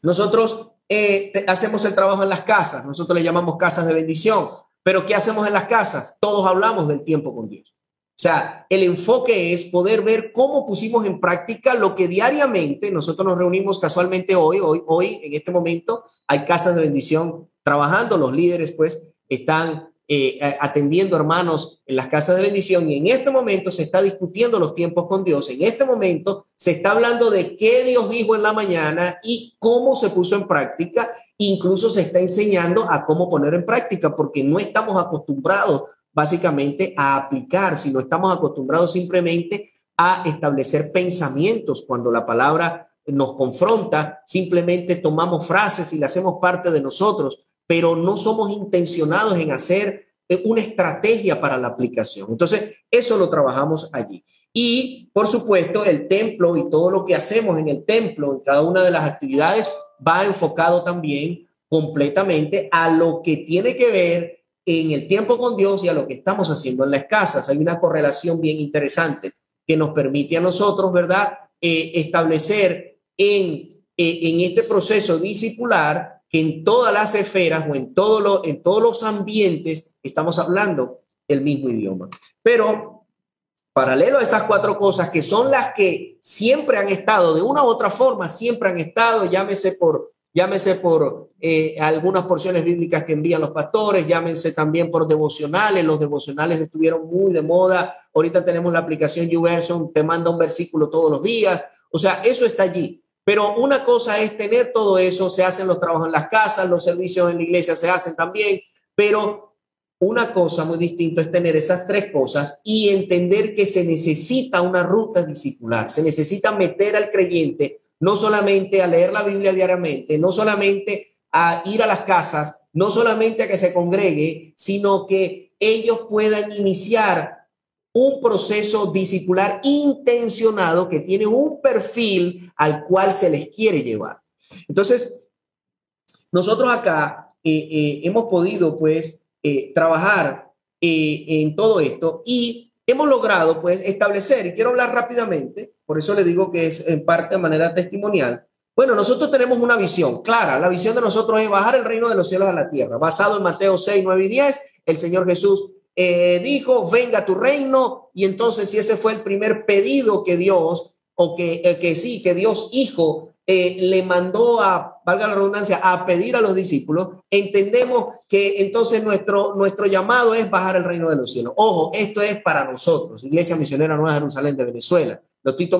Speaker 2: nosotros eh, hacemos el trabajo en las casas, nosotros le llamamos casas de bendición, pero ¿qué hacemos en las casas? Todos hablamos del tiempo con Dios. O sea, el enfoque es poder ver cómo pusimos en práctica lo que diariamente nosotros nos reunimos casualmente hoy, hoy, hoy, en este momento, hay casas de bendición trabajando, los líderes pues están eh, atendiendo hermanos en las casas de bendición y en este momento se está discutiendo los tiempos con Dios, en este momento se está hablando de qué Dios dijo en la mañana y cómo se puso en práctica, incluso se está enseñando a cómo poner en práctica, porque no estamos acostumbrados básicamente a aplicar, sino estamos acostumbrados simplemente a establecer pensamientos. Cuando la palabra nos confronta, simplemente tomamos frases y la hacemos parte de nosotros, pero no somos intencionados en hacer eh, una estrategia para la aplicación. Entonces, eso lo trabajamos allí. Y, por supuesto, el templo y todo lo que hacemos en el templo, en cada una de las actividades, va enfocado también completamente a lo que tiene que ver en el tiempo con Dios y a lo que estamos haciendo en las casas. Hay una correlación bien interesante que nos permite a nosotros, ¿verdad?, eh, establecer en, eh, en este proceso discipular que en todas las esferas o en, todo lo, en todos los ambientes estamos hablando el mismo idioma. Pero paralelo a esas cuatro cosas que son las que siempre han estado, de una u otra forma, siempre han estado, llámese por llámese por eh, algunas porciones bíblicas que envían los pastores, llámense también por devocionales, los devocionales estuvieron muy de moda, ahorita tenemos la aplicación YouVersion, te manda un versículo todos los días, o sea, eso está allí. Pero una cosa es tener todo eso, se hacen los trabajos en las casas, los servicios en la iglesia se hacen también, pero una cosa muy distinta es tener esas tres cosas y entender que se necesita una ruta discipular, se necesita meter al creyente no solamente a leer la Biblia diariamente, no solamente a ir a las casas, no solamente a que se congregue, sino que ellos puedan iniciar un proceso discipular intencionado que tiene un perfil al cual se les quiere llevar. Entonces, nosotros acá eh, eh, hemos podido pues eh, trabajar en todo esto y hemos logrado pues establecer, y quiero hablar rápidamente, por eso le digo que es en parte de manera testimonial. Bueno, nosotros tenemos una visión clara. La visión de nosotros es bajar el reino de los cielos a la tierra. Basado en Mateo 6, 9 y 10, el Señor Jesús eh, dijo, venga tu reino. Y entonces si ese fue el primer pedido que Dios, o que, eh, que sí, que Dios Hijo eh, le mandó a, valga la redundancia, a pedir a los discípulos, entendemos que entonces nuestro, nuestro llamado es bajar el reino de los cielos. Ojo, esto es para nosotros, Iglesia Misionera Nueva Jerusalén de Venezuela. Lo estoy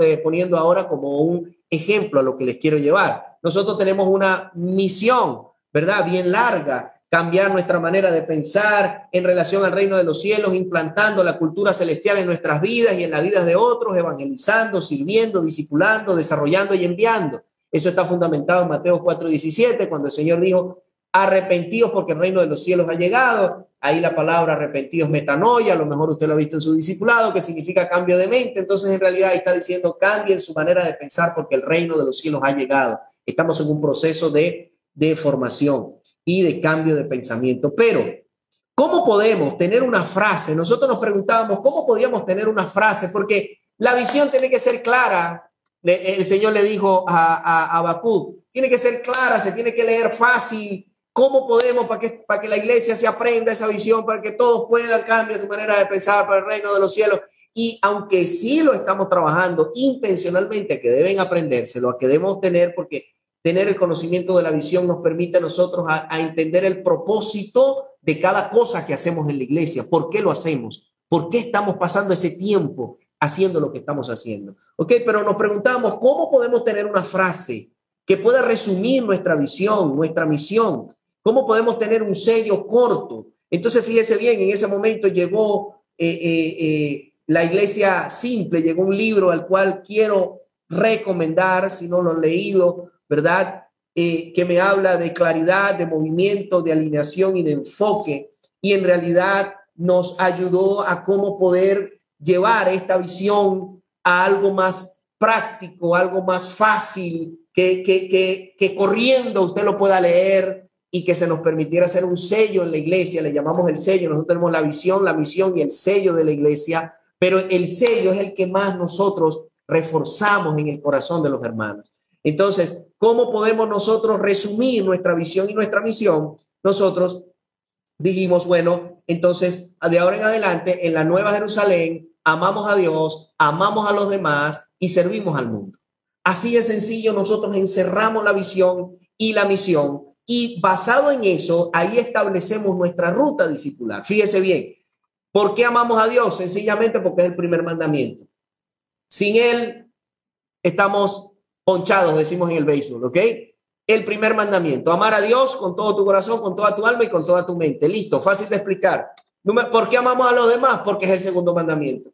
Speaker 2: eh, poniendo ahora como un ejemplo a lo que les quiero llevar. Nosotros tenemos una misión, ¿verdad? Bien larga, cambiar nuestra manera de pensar en relación al reino de los cielos, implantando la cultura celestial en nuestras vidas y en las vidas de otros, evangelizando, sirviendo, discipulando, desarrollando y enviando. Eso está fundamentado en Mateo 4:17, cuando el Señor dijo, arrepentidos porque el reino de los cielos ha llegado. Ahí la palabra arrepentidos metanoia, a lo mejor usted lo ha visto en su discipulado, que significa cambio de mente. Entonces, en realidad, está diciendo cambien su manera de pensar porque el reino de los cielos ha llegado. Estamos en un proceso de, de formación y de cambio de pensamiento. Pero ¿Cómo podemos tener una frase? Nosotros nos preguntábamos, ¿cómo podríamos tener una frase? Porque la visión tiene que ser clara. El Señor le dijo a, a, a tiene que ser clara, se tiene que leer fácil. ¿Cómo podemos para que, para que la iglesia se aprenda esa visión, para que todos puedan cambiar su manera de pensar para el reino de los cielos? Y aunque sí lo estamos trabajando intencionalmente, que deben aprendérselo, a que debemos tener, porque tener el conocimiento de la visión nos permite a nosotros a entender el propósito de cada cosa que hacemos en la iglesia. ¿Por qué lo hacemos? ¿Por qué estamos pasando ese tiempo haciendo lo que estamos haciendo? Ok, pero nos preguntamos, ¿cómo podemos tener una frase que pueda resumir nuestra visión, nuestra misión? ¿Cómo podemos tener un sello corto? Entonces, fíjese bien, en ese momento llegó eh, eh, eh, la iglesia simple, llegó un libro al cual quiero recomendar, si no lo han leído, ¿verdad? Eh, que me habla de claridad, de movimiento, de alineación y de enfoque. Y en realidad nos ayudó a cómo poder llevar esta visión a algo más práctico, algo más fácil, que, que, que, que corriendo usted lo pueda leer y que se nos permitiera hacer un sello en la iglesia, le llamamos el sello, nosotros tenemos la visión, la misión y el sello de la iglesia, pero el sello es el que más nosotros reforzamos en el corazón de los hermanos. Entonces, ¿cómo podemos nosotros resumir nuestra visión y nuestra misión? Nosotros dijimos, bueno, entonces, de ahora en adelante, en la Nueva Jerusalén, amamos a Dios, amamos a los demás y servimos al mundo. Así de sencillo, nosotros encerramos la visión y la misión y basado en eso, ahí establecemos nuestra ruta discipular. Fíjese bien, ¿por qué amamos a Dios? Sencillamente porque es el primer mandamiento. Sin Él, estamos ponchados, decimos en el béisbol, ¿ok? El primer mandamiento, amar a Dios con todo tu corazón, con toda tu alma y con toda tu mente. Listo, fácil de explicar. ¿Por qué amamos a los demás? Porque es el segundo mandamiento.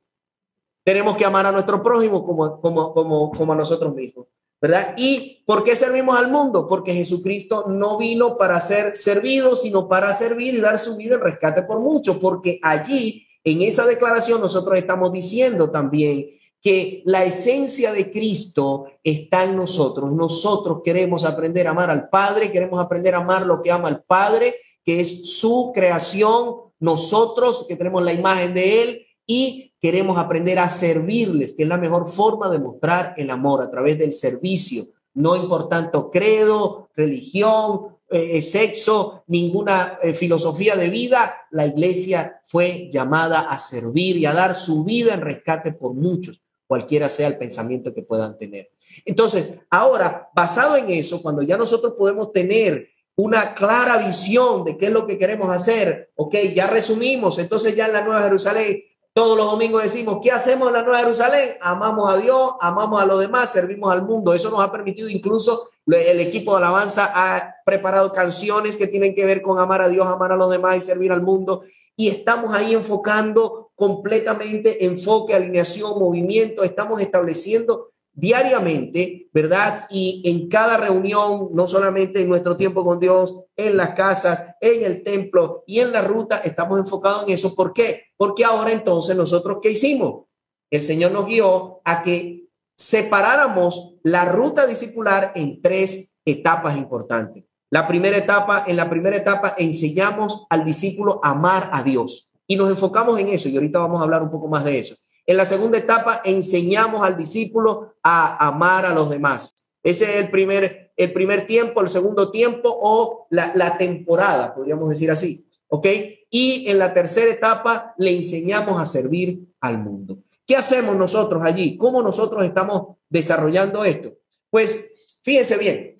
Speaker 2: Tenemos que amar a nuestro prójimo como, como, como, como a nosotros mismos, ¿verdad? ¿Y por qué servimos al mundo? Porque Jesucristo no vino para ser servido, sino para servir y dar su vida en rescate por muchos, porque allí, en esa declaración, nosotros estamos diciendo también que la esencia de Cristo está en nosotros. Nosotros queremos aprender a amar al Padre, queremos aprender a amar lo que ama el Padre, que es su creación, nosotros que tenemos la imagen de Él y queremos aprender a servirles, que es la mejor forma de mostrar el amor a través del servicio, no importando credo, religión, eh, sexo, ninguna eh, filosofía de vida, la iglesia fue llamada a servir y a dar su vida en rescate por muchos cualquiera sea el pensamiento que puedan tener. Entonces, ahora, basado en eso, cuando ya nosotros podemos tener una clara visión de qué es lo que queremos hacer, ok, ya resumimos, entonces ya en la Nueva Jerusalén, todos los domingos decimos, ¿qué hacemos en la Nueva Jerusalén? Amamos a Dios, amamos a los demás, servimos al mundo. Eso nos ha permitido incluso, el equipo de alabanza ha preparado canciones que tienen que ver con amar a Dios, amar a los demás y servir al mundo. Y estamos ahí enfocando completamente enfoque, alineación, movimiento, estamos estableciendo diariamente, ¿verdad? Y en cada reunión, no solamente en nuestro tiempo con Dios, en las casas, en el templo y en la ruta, estamos enfocados en eso. ¿Por qué? Porque ahora entonces nosotros, ¿qué hicimos? El Señor nos guió a que separáramos la ruta discipular en tres etapas importantes. La primera etapa, en la primera etapa enseñamos al discípulo a amar a Dios. Y nos enfocamos en eso y ahorita vamos a hablar un poco más de eso. En la segunda etapa enseñamos al discípulo a amar a los demás. Ese es el primer, el primer tiempo, el segundo tiempo o la, la temporada, podríamos decir así. ¿Ok? Y en la tercera etapa le enseñamos a servir al mundo. ¿Qué hacemos nosotros allí? ¿Cómo nosotros estamos desarrollando esto? Pues fíjense bien,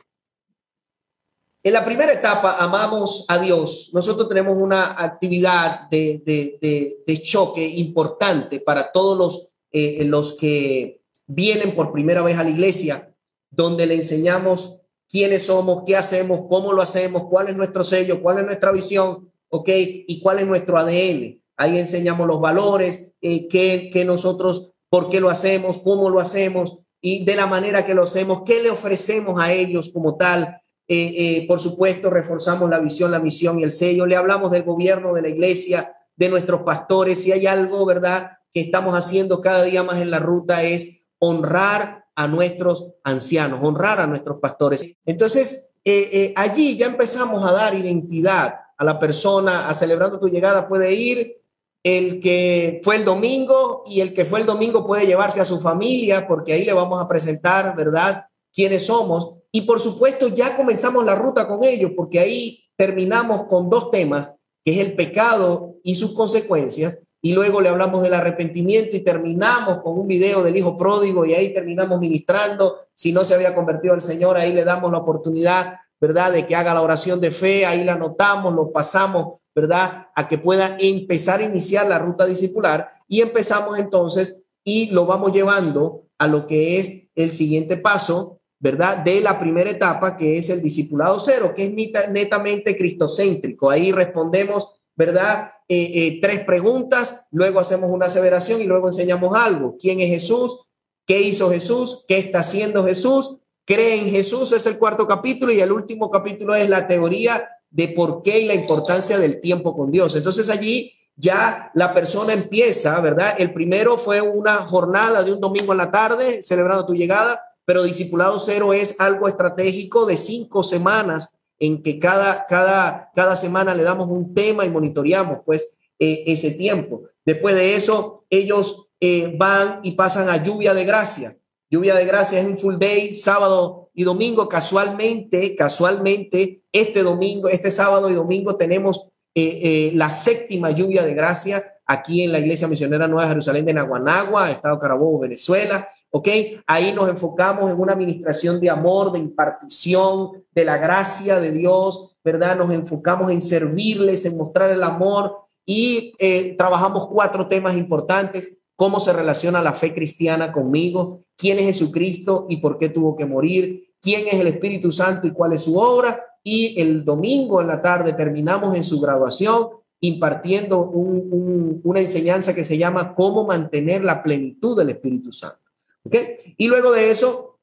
Speaker 2: en la primera etapa, amamos a Dios. Nosotros tenemos una actividad de, choque importante para todos los, eh, los que vienen por primera vez a la iglesia, donde le enseñamos quiénes somos, qué hacemos, cómo lo hacemos, cuál es nuestro sello, cuál es nuestra visión, ¿ok? Y cuál es nuestro ADN. Ahí enseñamos los valores, eh, qué, nosotros, por qué lo hacemos, cómo lo hacemos y de la manera que lo hacemos, qué le ofrecemos a ellos como tal eh, eh, por supuesto, reforzamos la visión, la misión y el sello. Le hablamos del gobierno, de la iglesia, de nuestros pastores. Si hay algo, ¿verdad?, que estamos haciendo cada día más en la ruta es honrar a nuestros ancianos, honrar a nuestros pastores. Entonces, eh, allí ya empezamos a dar identidad a la persona a celebrando tu llegada puede ir, el que fue el domingo y el que fue el domingo puede llevarse a su familia porque ahí le vamos a presentar, ¿verdad? Quiénes somos. Y por supuesto ya comenzamos la ruta con ellos porque ahí terminamos con dos temas, que es el pecado y sus consecuencias. Y luego le hablamos del arrepentimiento y terminamos con un video del hijo pródigo y ahí terminamos ministrando. Si no se había convertido al Señor, ahí le damos la oportunidad, ¿verdad? De que haga la oración de fe, ahí la anotamos, lo pasamos ¿verdad? A que pueda empezar a iniciar la ruta discipular y empezamos entonces y lo vamos llevando a lo que es el siguiente paso, ¿verdad? De la primera etapa, que es el discipulado cero, que es netamente cristocéntrico. Ahí respondemos, ¿verdad? Eh, eh, tres preguntas, luego hacemos una aseveración y luego enseñamos algo. ¿Quién es Jesús? ¿Qué hizo Jesús? ¿Qué está haciendo Jesús? Cree en Jesús, es el cuarto capítulo y el último capítulo es la teoría de por qué y la importancia del tiempo con Dios. Entonces allí ya la persona empieza, ¿verdad? El primero fue una jornada de un domingo en la tarde, celebrando tu llegada, pero Discipulado Cero es algo estratégico de cinco semanas en que cada, cada, cada semana le damos un tema y monitoreamos pues eh, ese tiempo. Después de eso, ellos eh, van y pasan a lluvia de gracia. Lluvia de gracia es un full day, sábado y domingo. Casualmente, casualmente, este domingo, este sábado y domingo tenemos eh, eh, la séptima lluvia de gracia aquí en la Iglesia Misionera Nueva Jerusalén de Naguanagua, Estado Carabobo, Venezuela. ¿Ok? Ahí nos enfocamos en una administración de amor, de impartición, de la gracia de Dios, ¿verdad? Nos enfocamos en servirles, en mostrar el amor y eh, trabajamos cuatro temas importantes cómo se relaciona la fe cristiana conmigo, quién es Jesucristo y por qué tuvo que morir, quién es el Espíritu Santo y cuál es su obra. Y el domingo en la tarde terminamos en su graduación impartiendo una enseñanza que se llama cómo mantener la plenitud del Espíritu Santo. Y luego de eso,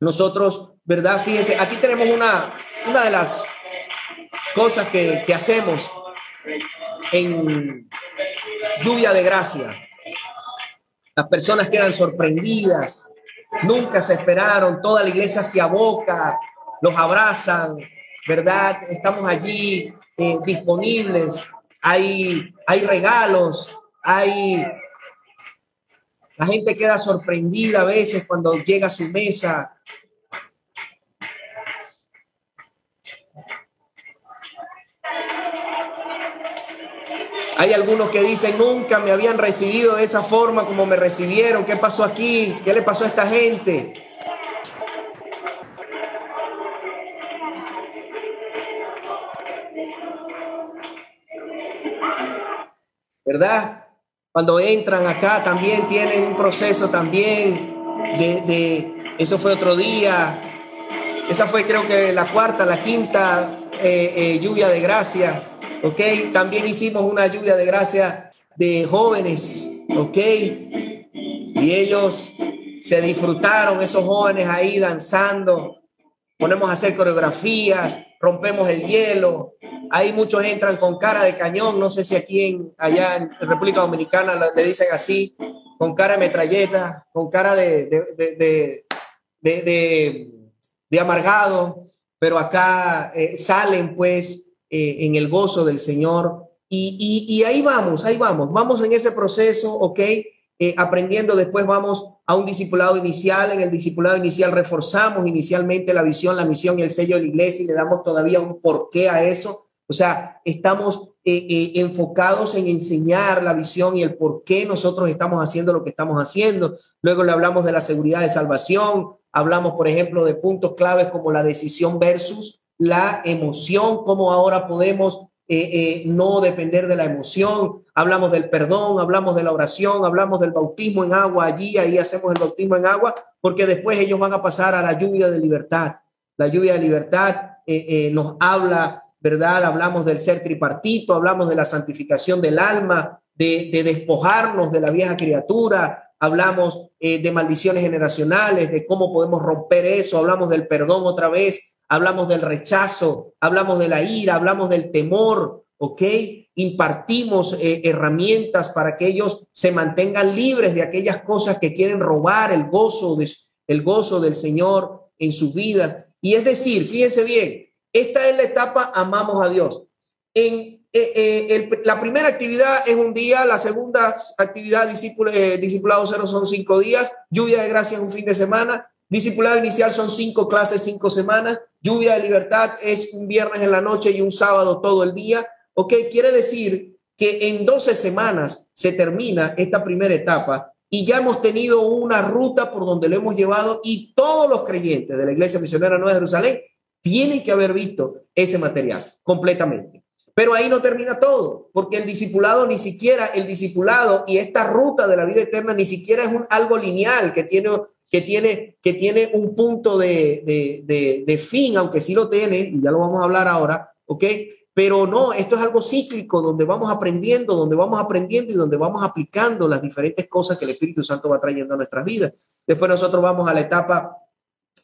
Speaker 2: nosotros, ¿verdad? Fíjense, aquí tenemos una, una de las cosas que, que hacemos en lluvia de gracia las personas quedan sorprendidas, nunca se esperaron, toda la iglesia se aboca, los abrazan, ¿verdad? Estamos allí eh, disponibles, hay, hay regalos, hay... La gente queda sorprendida a veces cuando llega a su mesa Hay algunos que dicen, nunca me habían recibido de esa forma como me recibieron. ¿Qué pasó aquí? ¿Qué le pasó a esta gente? ¿Verdad? Cuando entran acá también tienen un proceso también de, eso fue otro día. Esa fue creo que la cuarta, la quinta eh, eh, lluvia de gracia. ¿ok? También hicimos una lluvia de gracia de jóvenes, ¿ok? Y ellos se disfrutaron, esos jóvenes ahí danzando, ponemos a hacer coreografías, rompemos el hielo, ahí muchos entran con cara de cañón, no sé si aquí en, allá en República Dominicana le dicen así, con cara de metralleta, con cara de, de, de, de amargado, pero acá eh, salen pues eh, en el gozo del Señor. Y, y, ahí vamos, ahí vamos, vamos en ese proceso, ¿ok? Eh, aprendiendo, después vamos a un discipulado inicial. En el discipulado inicial reforzamos inicialmente la visión, la misión y el sello de la iglesia y le damos todavía un porqué a eso. O sea, estamos eh, enfocados en enseñar la visión y el por qué nosotros estamos haciendo lo que estamos haciendo. Luego le hablamos de la seguridad de salvación, hablamos, por ejemplo, de puntos claves como la decisión versus la emoción, cómo ahora podemos eh, eh, no depender de la emoción. Hablamos del perdón, hablamos de la oración, hablamos del bautismo en agua allí, ahí hacemos el bautismo en agua, porque después ellos van a pasar a la lluvia de libertad. La lluvia de libertad eh, nos habla, ¿verdad? Hablamos del ser tripartito, hablamos de la santificación del alma, de, de despojarnos de la vieja criatura, hablamos de maldiciones generacionales, de cómo podemos romper eso, hablamos del perdón otra vez, hablamos del rechazo, hablamos de la ira, hablamos del temor, ¿ok? Impartimos eh, herramientas para que ellos se mantengan libres de aquellas cosas que quieren robar el gozo, de, el gozo del Señor en sus vidas. Y es decir, fíjense bien, esta es la etapa amamos a Dios. en la primera actividad es un día, la segunda actividad, discipulado cero, son cinco días, lluvia de gracia es un fin de semana, discipulado inicial son cinco clases, cinco semanas, lluvia de libertad es un viernes en la noche y un sábado todo el día. ¿Ok? Quiere decir que en 12 semanas se termina esta primera etapa y ya hemos tenido una ruta por donde lo hemos llevado y todos los creyentes de la Iglesia Misionera Nueva de Jerusalén tienen que haber visto ese material completamente. Pero ahí no termina todo, porque el discipulado ni siquiera, el discipulado y esta ruta de la vida eterna ni siquiera es un, algo lineal que tiene, que tiene, que tiene un punto de, de, de fin, aunque sí lo tiene, y ya lo vamos a hablar ahora, ¿ok? Pero no, esto es algo cíclico donde vamos aprendiendo, donde vamos aprendiendo y donde vamos aplicando las diferentes cosas que el Espíritu Santo va trayendo a nuestras vidas. Después nosotros vamos a la etapa,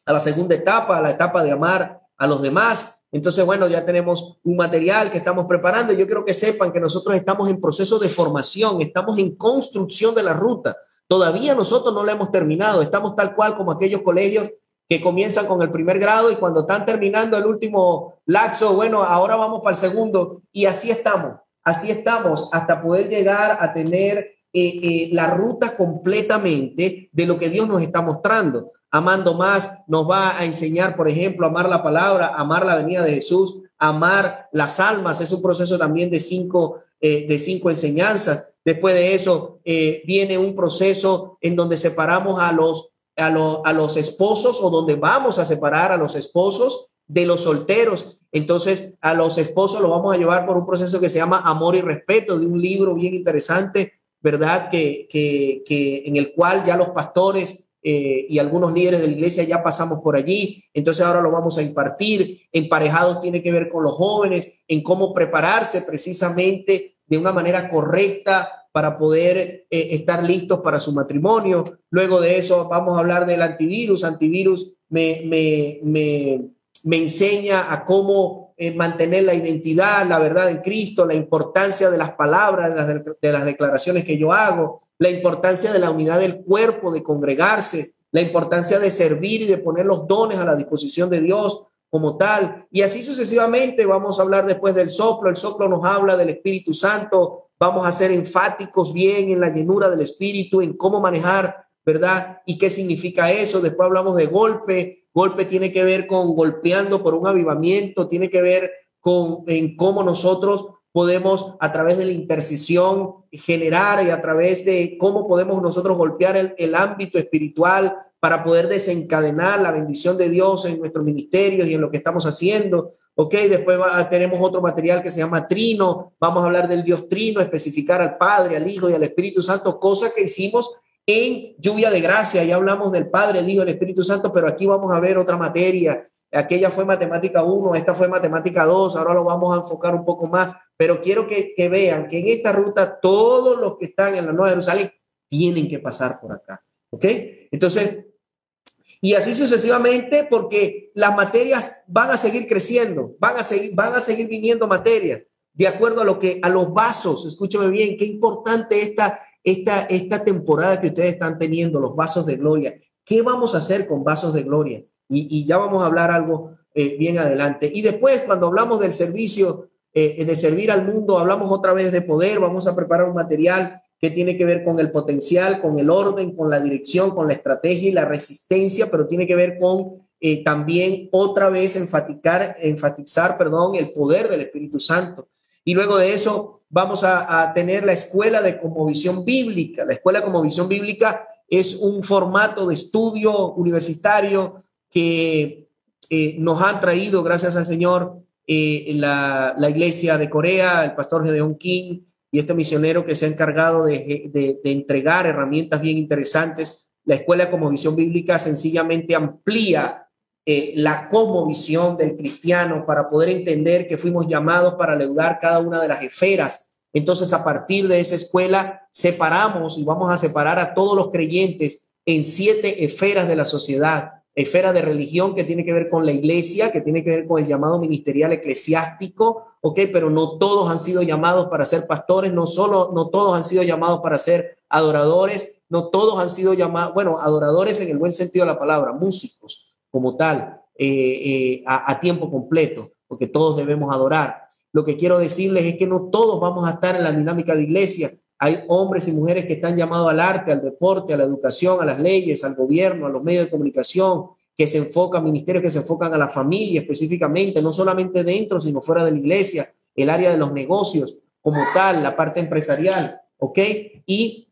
Speaker 2: a la segunda etapa, a la etapa de amar a los demás. Entonces, bueno, ya tenemos un material que estamos preparando. Yo quiero que sepan que nosotros estamos en proceso de formación, estamos en construcción de la ruta. Todavía nosotros no la hemos terminado, estamos tal cual como aquellos colegios que comienzan con el primer grado y cuando están terminando el último laxo, bueno, ahora vamos para el segundo y así estamos, así estamos hasta poder llegar a tener eh, eh, la ruta completamente de lo que Dios nos está mostrando. Amando más nos va a enseñar, por ejemplo, amar la palabra, amar la venida de Jesús, amar las almas. Es un proceso también de cinco, eh, de cinco enseñanzas. Después de eso viene un proceso en donde separamos a los a, los esposos o donde vamos a separar a los esposos de los solteros. Entonces, a los esposos lo vamos a llevar por un proceso que se llama Amor y Respeto, de un libro bien interesante, ¿verdad? Que, que, en el cual ya los pastores eh, y algunos líderes de la iglesia ya pasamos por allí. Entonces, ahora lo vamos a impartir. Emparejados tiene que ver con los jóvenes, en cómo prepararse precisamente de una manera correcta para poder eh, estar listos para su matrimonio. Luego de eso vamos a hablar del antivirus. Antivirus me, me, me, enseña a cómo eh, mantener la identidad, la verdad en Cristo, la importancia de las palabras, de las declaraciones que yo hago, la importancia de la unidad del cuerpo, de congregarse, la importancia de servir y de poner los dones a la disposición de Dios como tal. Y así sucesivamente vamos a hablar después del soplo. El soplo nos habla del Espíritu Santo, vamos a ser enfáticos bien en la llenura del Espíritu, en cómo manejar, ¿verdad? ¿Y qué significa eso? Después hablamos de golpe. Golpe tiene que ver con golpeando por un avivamiento, tiene que ver con en cómo nosotros podemos a través de la intercesión generar y a través de cómo podemos nosotros golpear el, el ámbito espiritual para poder desencadenar la bendición de Dios en nuestros ministerios y en lo que estamos haciendo. Ok, después tenemos otro material que se llama Trino. Vamos a hablar del Dios Trino, especificar al Padre, al Hijo y al Espíritu Santo, cosa que hicimos en lluvia de gracia. Ya hablamos del Padre, el Hijo y el Espíritu Santo, pero aquí vamos a ver otra materia. Aquella fue matemática 1, esta fue matemática 2, ahora lo vamos a enfocar un poco más, pero quiero que, que vean que en esta ruta todos los que están en la Nueva Jerusalén tienen que pasar por acá. ¿Ok? Entonces, y así sucesivamente, porque las materias van a seguir creciendo, van a seguir, van a seguir viniendo materias de acuerdo a lo que, a los vasos, escúcheme bien, qué importante esta, esta, esta temporada que ustedes están teniendo, los vasos de gloria. ¿Qué vamos a hacer con vasos de gloria? Y, ya vamos a hablar algo eh, bien adelante. Y después, cuando hablamos del servicio, eh, de servir al mundo, hablamos otra vez de poder, vamos a preparar un material que tiene que ver con el potencial, con el orden, con la dirección, con la estrategia y la resistencia, pero tiene que ver con eh, también otra vez enfatizar, enfatizar perdón, el poder del Espíritu Santo. Y luego de eso vamos a, tener la escuela de visión bíblica. La escuela como visión bíblica es un formato de estudio universitario que eh, nos han traído, gracias al Señor, eh, la, la, iglesia de Corea, el pastor Gedeon King, y este misionero que se ha encargado de, entregar herramientas bien interesantes. La escuela como visión bíblica sencillamente amplía eh, la como visión del cristiano para poder entender que fuimos llamados para leudar cada una de las esferas. Entonces, a partir de esa escuela, separamos y vamos a separar a todos los creyentes en siete esferas de la sociedad esfera de religión que tiene que ver con la iglesia, que tiene que ver con el llamado ministerial eclesiástico, ok, pero no todos han sido llamados para ser pastores, no solo, no todos han sido llamados para ser adoradores, no todos han sido llamados, bueno, adoradores en el buen sentido de la palabra, músicos como tal, eh, eh, a, a tiempo completo, porque todos debemos adorar. lo que quiero decirles es que no todos vamos a estar en la dinámica de iglesia. Hay hombres y mujeres que están llamados al arte, al deporte, a la educación, a las leyes, al gobierno, a los medios de comunicación, que se enfocan, ministerios que se enfocan a la familia específicamente, no solamente dentro, sino fuera de la iglesia, el área de los negocios como tal, la parte empresarial, ¿ok? Y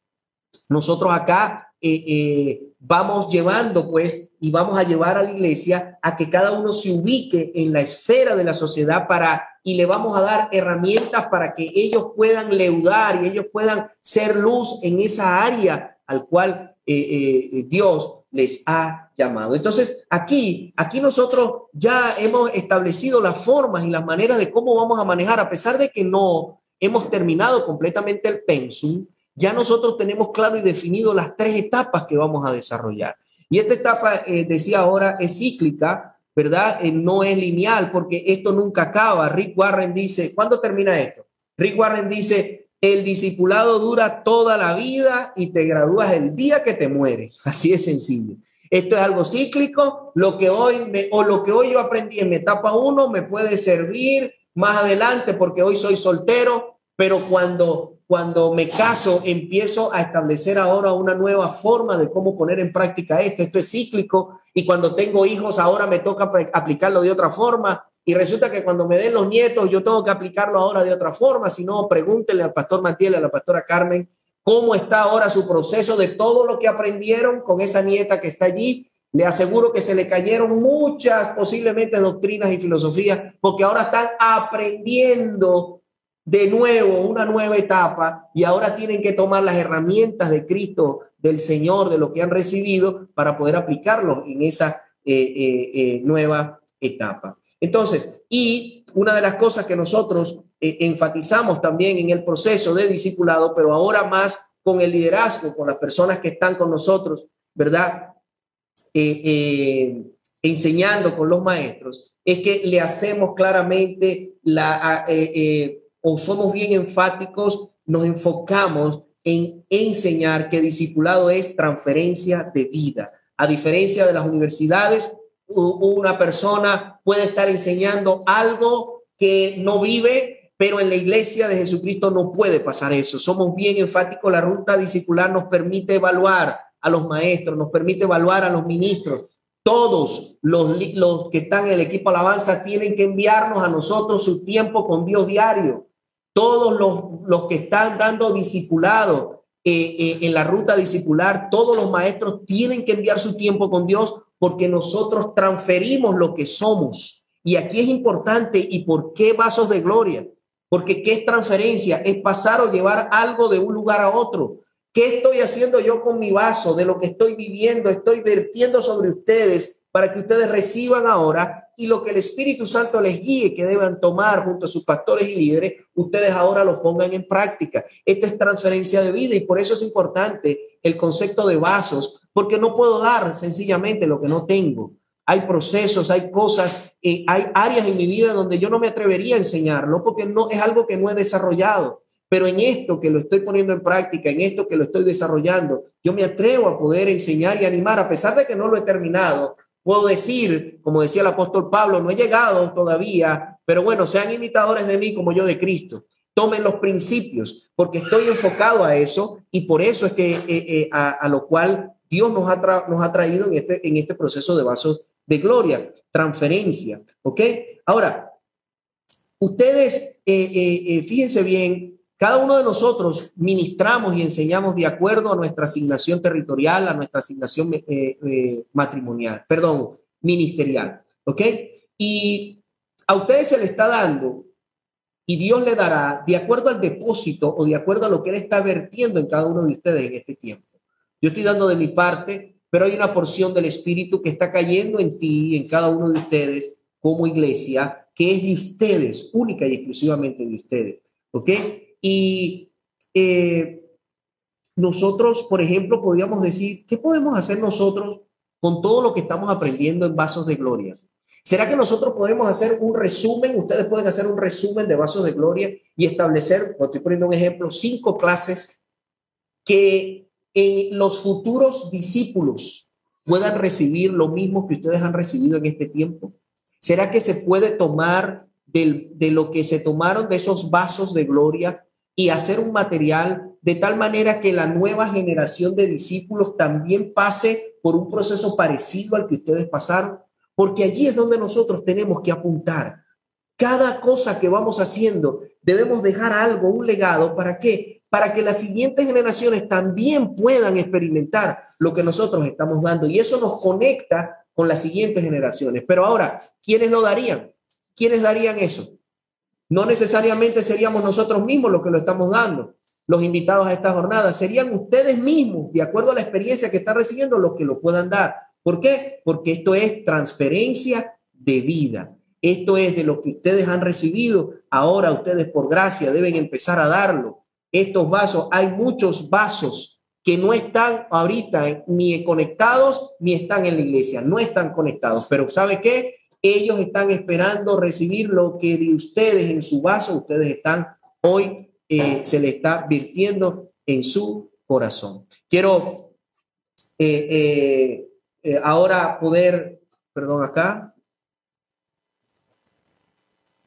Speaker 2: nosotros acá eh, eh, vamos llevando, pues, y vamos a llevar a la iglesia a que cada uno se ubique en la esfera de la sociedad para, y le vamos a dar herramientas para que ellos puedan leudar y ellos puedan ser luz en esa área al cual eh, Dios les ha llamado. Entonces, aquí, aquí nosotros ya hemos establecido las formas y las maneras de cómo vamos a manejar, a pesar de que no hemos terminado completamente el pensum, ya nosotros tenemos claro y definido las tres etapas que vamos a desarrollar. Y esta etapa, eh, decía ahora, es cíclica, ¿verdad? Eh, no es lineal porque esto nunca acaba. Rick Warren dice, ¿cuándo termina esto? Rick Warren dice, el discipulado dura toda la vida y te gradúas el día que te mueres. Así es sencillo. Esto es algo cíclico. Lo que hoy me, o lo que hoy yo aprendí en mi etapa uno me puede servir más adelante porque hoy soy soltero, pero cuando cuando me caso empiezo a establecer ahora una nueva forma de cómo poner en práctica esto. Esto es cíclico y cuando tengo hijos ahora me toca aplicarlo de otra forma y resulta que cuando me den los nietos yo tengo que aplicarlo ahora de otra forma. Si no, pregúntenle al pastor Matiel, a la pastora Carmen, cómo está ahora su proceso de todo lo que aprendieron con esa nieta que está allí. Le aseguro que se le cayeron muchas posiblemente doctrinas y filosofías porque ahora están aprendiendo de nuevo una nueva etapa y ahora tienen que tomar las herramientas de Cristo, del Señor, de lo que han recibido para poder aplicarlo en esa eh, eh, eh, nueva etapa. Entonces, y una de las cosas que nosotros enfatizamos también en el proceso de discipulado, pero ahora más con el liderazgo, con las personas que están con nosotros, ¿verdad? enseñando con los maestros, es que le hacemos claramente la o somos bien enfáticos, nos enfocamos en enseñar que discipulado es transferencia de vida. A diferencia de las universidades, una persona puede estar enseñando algo que no vive, pero en la iglesia de Jesucristo no puede pasar eso. Somos bien enfáticos, la ruta discipular nos permite evaluar a los maestros, nos permite evaluar a los ministros. Todos los, los que están en el equipo alabanza tienen que enviarnos a nosotros su tiempo con Dios diario todos los, que están dando discipulado eh, eh, en la ruta discipular, todos los maestros tienen que enviar su tiempo con Dios porque nosotros transferimos lo que somos. Y aquí es importante, ¿y por qué vasos de gloria? Porque ¿qué es transferencia? Es pasar o llevar algo de un lugar a otro. ¿Qué estoy haciendo yo con mi vaso de lo que estoy viviendo? Estoy vertiendo sobre ustedes para que ustedes reciban ahora y lo que el Espíritu Santo les guíe que deban tomar junto a sus pastores y líderes, ustedes ahora lo pongan en práctica. Esto es transferencia de vida y por eso es importante el concepto de vasos, porque no puedo dar sencillamente lo que no tengo. Hay procesos, hay cosas, eh, hay áreas en mi vida donde yo no me atrevería a enseñarlo porque no es algo que no he desarrollado. Pero en esto que lo estoy poniendo en práctica, en esto que lo estoy desarrollando, yo me atrevo a poder enseñar y animar, a pesar de que no lo he terminado, Puedo decir, como decía el apóstol Pablo, no he llegado todavía, pero bueno, sean imitadores de mí como yo de Cristo. Tomen los principios, porque estoy enfocado a eso y por eso es que eh, eh, a, lo cual Dios nos ha, nos ha traído en este, en este proceso de vasos de gloria, transferencia. ¿Ok? Ahora, ustedes, eh, fíjense bien, cada uno de nosotros ministramos y enseñamos de acuerdo a nuestra asignación territorial, a nuestra asignación eh, eh, matrimonial, perdón, ministerial. ¿Ok? Y a ustedes se le está dando y Dios le dará de acuerdo al depósito o de acuerdo a lo que Él está vertiendo en cada uno de ustedes en este tiempo. Yo estoy dando de mi parte, pero hay una porción del Espíritu que está cayendo en ti, en cada uno de ustedes como iglesia, que es de ustedes, única y exclusivamente de ustedes. ¿Ok? Y eh, nosotros, por ejemplo, podríamos decir, ¿qué podemos hacer nosotros con todo lo que estamos aprendiendo en Vasos de Gloria? ¿Será que nosotros podemos hacer un resumen? Ustedes pueden hacer un resumen de Vasos de Gloria y establecer, estoy poniendo un ejemplo, cinco clases que en los futuros discípulos puedan recibir lo mismo que ustedes han recibido en este tiempo. ¿Será que se puede tomar de lo que se tomaron de esos vasos de gloria y hacer un material de tal manera que la nueva generación de discípulos también pase por un proceso parecido al que ustedes pasaron, porque allí es donde nosotros tenemos que apuntar. Cada cosa que vamos haciendo, debemos dejar algo, un legado, ¿para qué? Para que las siguientes generaciones también puedan experimentar lo que nosotros estamos dando. Y eso nos conecta con las siguientes generaciones. Pero ahora, ¿quiénes lo darían? ¿Quiénes darían eso? No necesariamente seríamos nosotros mismos los que lo estamos dando, los invitados a esta jornada, serían ustedes mismos, de acuerdo a la experiencia que están recibiendo, los que lo puedan dar. ¿Por qué? Porque esto es transferencia de vida. Esto es de lo que ustedes han recibido. Ahora ustedes por gracia deben empezar a darlo. Estos vasos, hay muchos vasos que no están ahorita ni conectados ni están en la iglesia, no están conectados. Pero ¿sabe qué? Ellos están esperando recibir lo que de ustedes en su vaso, ustedes están hoy, eh, se le está virtiendo en su corazón. Quiero eh, eh, ahora poder, perdón, acá,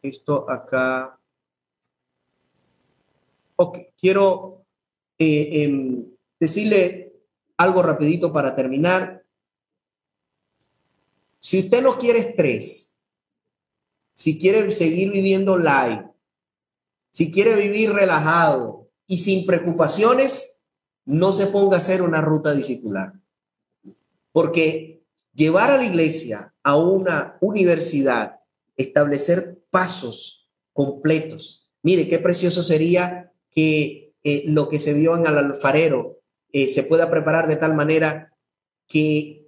Speaker 2: esto acá. Ok, quiero em, decirle algo rapidito para terminar. Si usted no quiere estrés, si quiere seguir viviendo live, si quiere vivir relajado y sin preocupaciones, no se ponga a hacer una ruta discipular. Porque llevar a la iglesia a una universidad, establecer pasos completos. Mire, qué precioso sería que eh, lo que se dio en el alfarero eh, se pueda preparar de tal manera que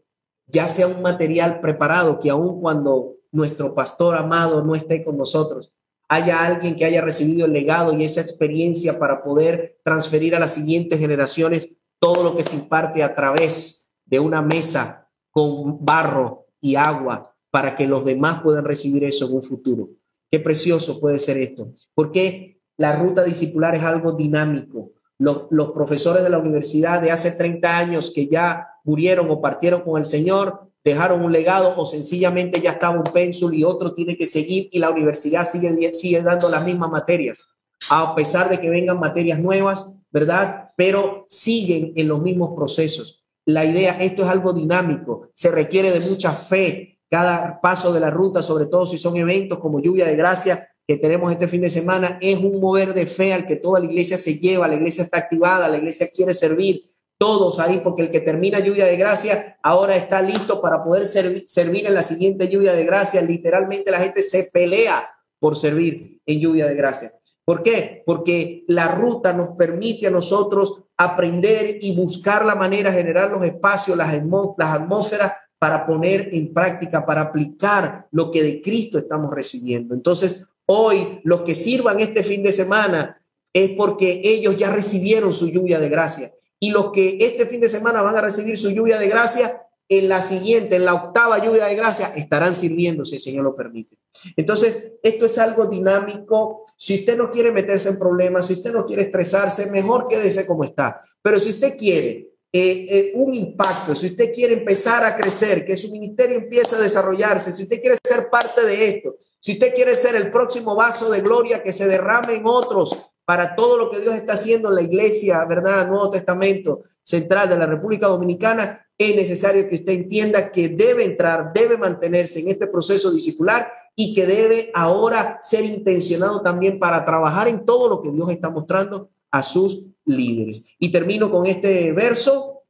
Speaker 2: ya sea un material preparado que aun cuando nuestro pastor amado no esté con nosotros, haya alguien que haya recibido el legado y esa experiencia para poder transferir a las siguientes generaciones todo lo que se imparte a través de una mesa con barro y agua para que los demás puedan recibir eso en un futuro. Qué precioso puede ser esto, porque la ruta discipular es algo dinámico. Los, los profesores de la universidad de hace 30 años que ya murieron o partieron con el Señor, dejaron un legado o sencillamente ya estaba un pénsul y otro tiene que seguir y la universidad sigue, sigue dando las mismas materias, a pesar de que vengan materias nuevas, ¿verdad? Pero siguen en los mismos procesos. La idea, esto es algo dinámico, se requiere de mucha fe cada paso de la ruta, sobre todo si son eventos como lluvia de gracia que tenemos este fin de semana, es un mover de fe al que toda la iglesia se lleva, la iglesia está activada, la iglesia quiere servir, todos ahí, porque el que termina lluvia de gracia ahora está listo para poder servir, en la siguiente lluvia de gracia. Literalmente la gente se pelea por servir en lluvia de gracia. ¿Por qué? Porque la ruta nos permite a nosotros aprender y buscar la manera, generar los espacios, las, las atmósferas para poner en práctica, para aplicar lo que de Cristo estamos recibiendo. Entonces, hoy los que sirvan este fin de semana es porque ellos ya recibieron su lluvia de gracia y los que este fin de semana van a recibir su lluvia de gracia, en la siguiente, en la octava lluvia de gracia, estarán sirviendo, si el Señor lo permite. Entonces, esto es algo dinámico. Si usted no quiere meterse en problemas, si usted no quiere estresarse, mejor quédese como está. Pero si usted quiere eh, eh, un impacto, si usted quiere empezar a crecer, que su ministerio empiece a desarrollarse, si usted quiere ser parte de esto, si usted quiere ser el próximo vaso de gloria que se derrame en otros, para todo lo que Dios está haciendo en la iglesia, ¿verdad? Nuevo Testamento Central de la República Dominicana, es necesario que usted entienda que debe entrar, debe mantenerse en este proceso discipular y que debe ahora ser intencionado también para trabajar en todo lo que Dios está mostrando a sus líderes. Y termino con este verso,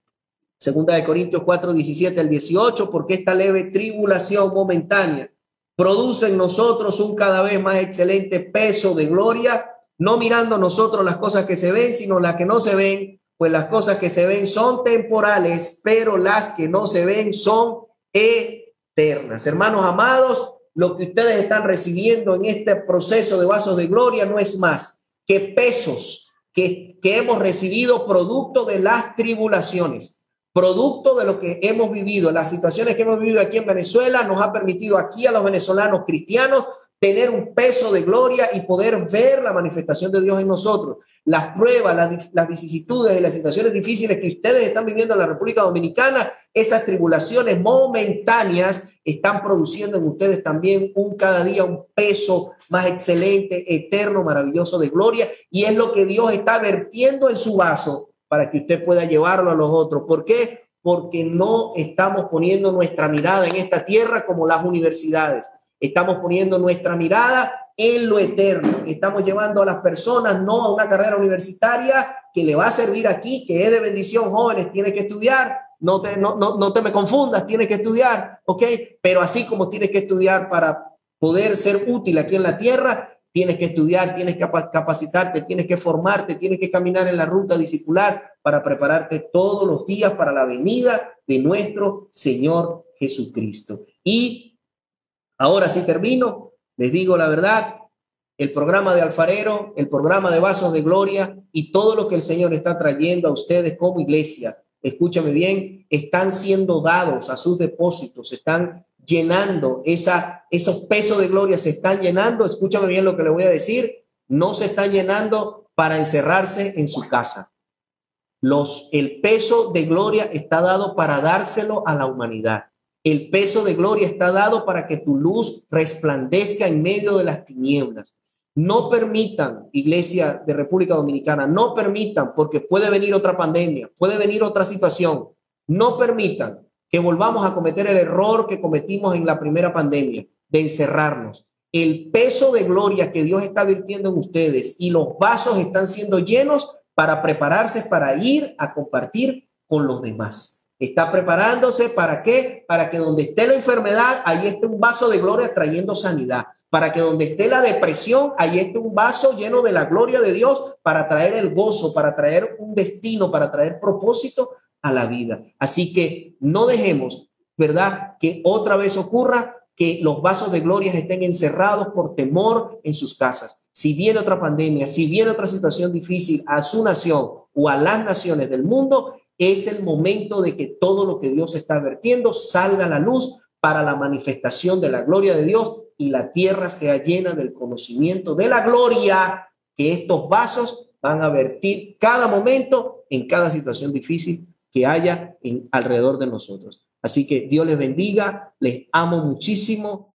Speaker 2: segunda de Corintios 4, 17 al 18, porque esta leve tribulación momentánea produce en nosotros un cada vez más excelente peso de gloria no mirando nosotros las cosas que se ven, sino las que no se ven, pues las cosas que se ven son temporales, pero las que no se ven son eternas. Hermanos amados, lo que ustedes están recibiendo en este proceso de vasos de gloria no es más que pesos que, que hemos recibido producto de las tribulaciones, producto de lo que hemos vivido, las situaciones que hemos vivido aquí en Venezuela nos ha permitido aquí a los venezolanos cristianos tener un peso de gloria y poder ver la manifestación de Dios en nosotros. las pruebas, las, las vicisitudes y las situaciones difíciles que ustedes están viviendo en la República Dominicana, esas tribulaciones momentáneas están produciendo en ustedes también un cada día un peso más excelente, eterno, maravilloso de gloria. Y es lo que Dios está vertiendo en su vaso para que usted pueda llevarlo a los otros. ¿Por qué? Porque no estamos poniendo nuestra mirada en esta tierra como las universidades. Estamos poniendo nuestra mirada en lo eterno. Estamos llevando a las personas no a una carrera universitaria que le va a servir aquí, que es de bendición, jóvenes, tiene que estudiar, no te, no, no, no te me confundas, tienes que estudiar, ¿ok? Pero así como tienes que estudiar para poder ser útil aquí en la tierra, tienes que estudiar, tienes que capacitarte, tienes que formarte, tienes que caminar en la ruta discipular para prepararte todos los días para la venida de nuestro Señor Jesucristo. Y ahora sí termino, les digo la verdad, el programa de alfarero, el programa de vasos de gloria y todo lo que el Señor está trayendo a ustedes como iglesia, escúchame bien, están siendo dados a sus depósitos, están llenando, esa, esos pesos de gloria se están llenando, escúchame bien lo que le voy a decir, no se están llenando para encerrarse en su casa. Los, el peso de gloria está dado para dárselo a la humanidad. El peso de gloria está dado para que tu luz resplandezca en medio de las tinieblas. No permitan, iglesia de República Dominicana, no permitan, porque puede venir otra pandemia, puede venir otra situación, no permitan que volvamos a cometer el error que cometimos en la primera pandemia, de encerrarnos. El peso de gloria que Dios está virtiendo en ustedes y los vasos están siendo llenos para prepararse para ir a compartir con los demás. Está preparándose para qué? Para que donde esté la enfermedad, ahí esté un vaso de gloria trayendo sanidad. Para que donde esté la depresión, ahí esté un vaso lleno de la gloria de Dios para traer el gozo, para traer un destino, para traer propósito a la vida. Así que no dejemos, ¿verdad? Que otra vez ocurra que los vasos de gloria estén encerrados por temor en sus casas. Si viene otra pandemia, si viene otra situación difícil a su nación o a las naciones del mundo, es el momento de que todo lo que Dios está vertiendo salga a la luz para la manifestación de la gloria de Dios y la tierra sea llena del conocimiento de la gloria que estos vasos van a vertir cada momento en cada situación difícil que haya alrededor de nosotros. Así que Dios les bendiga, les amo muchísimo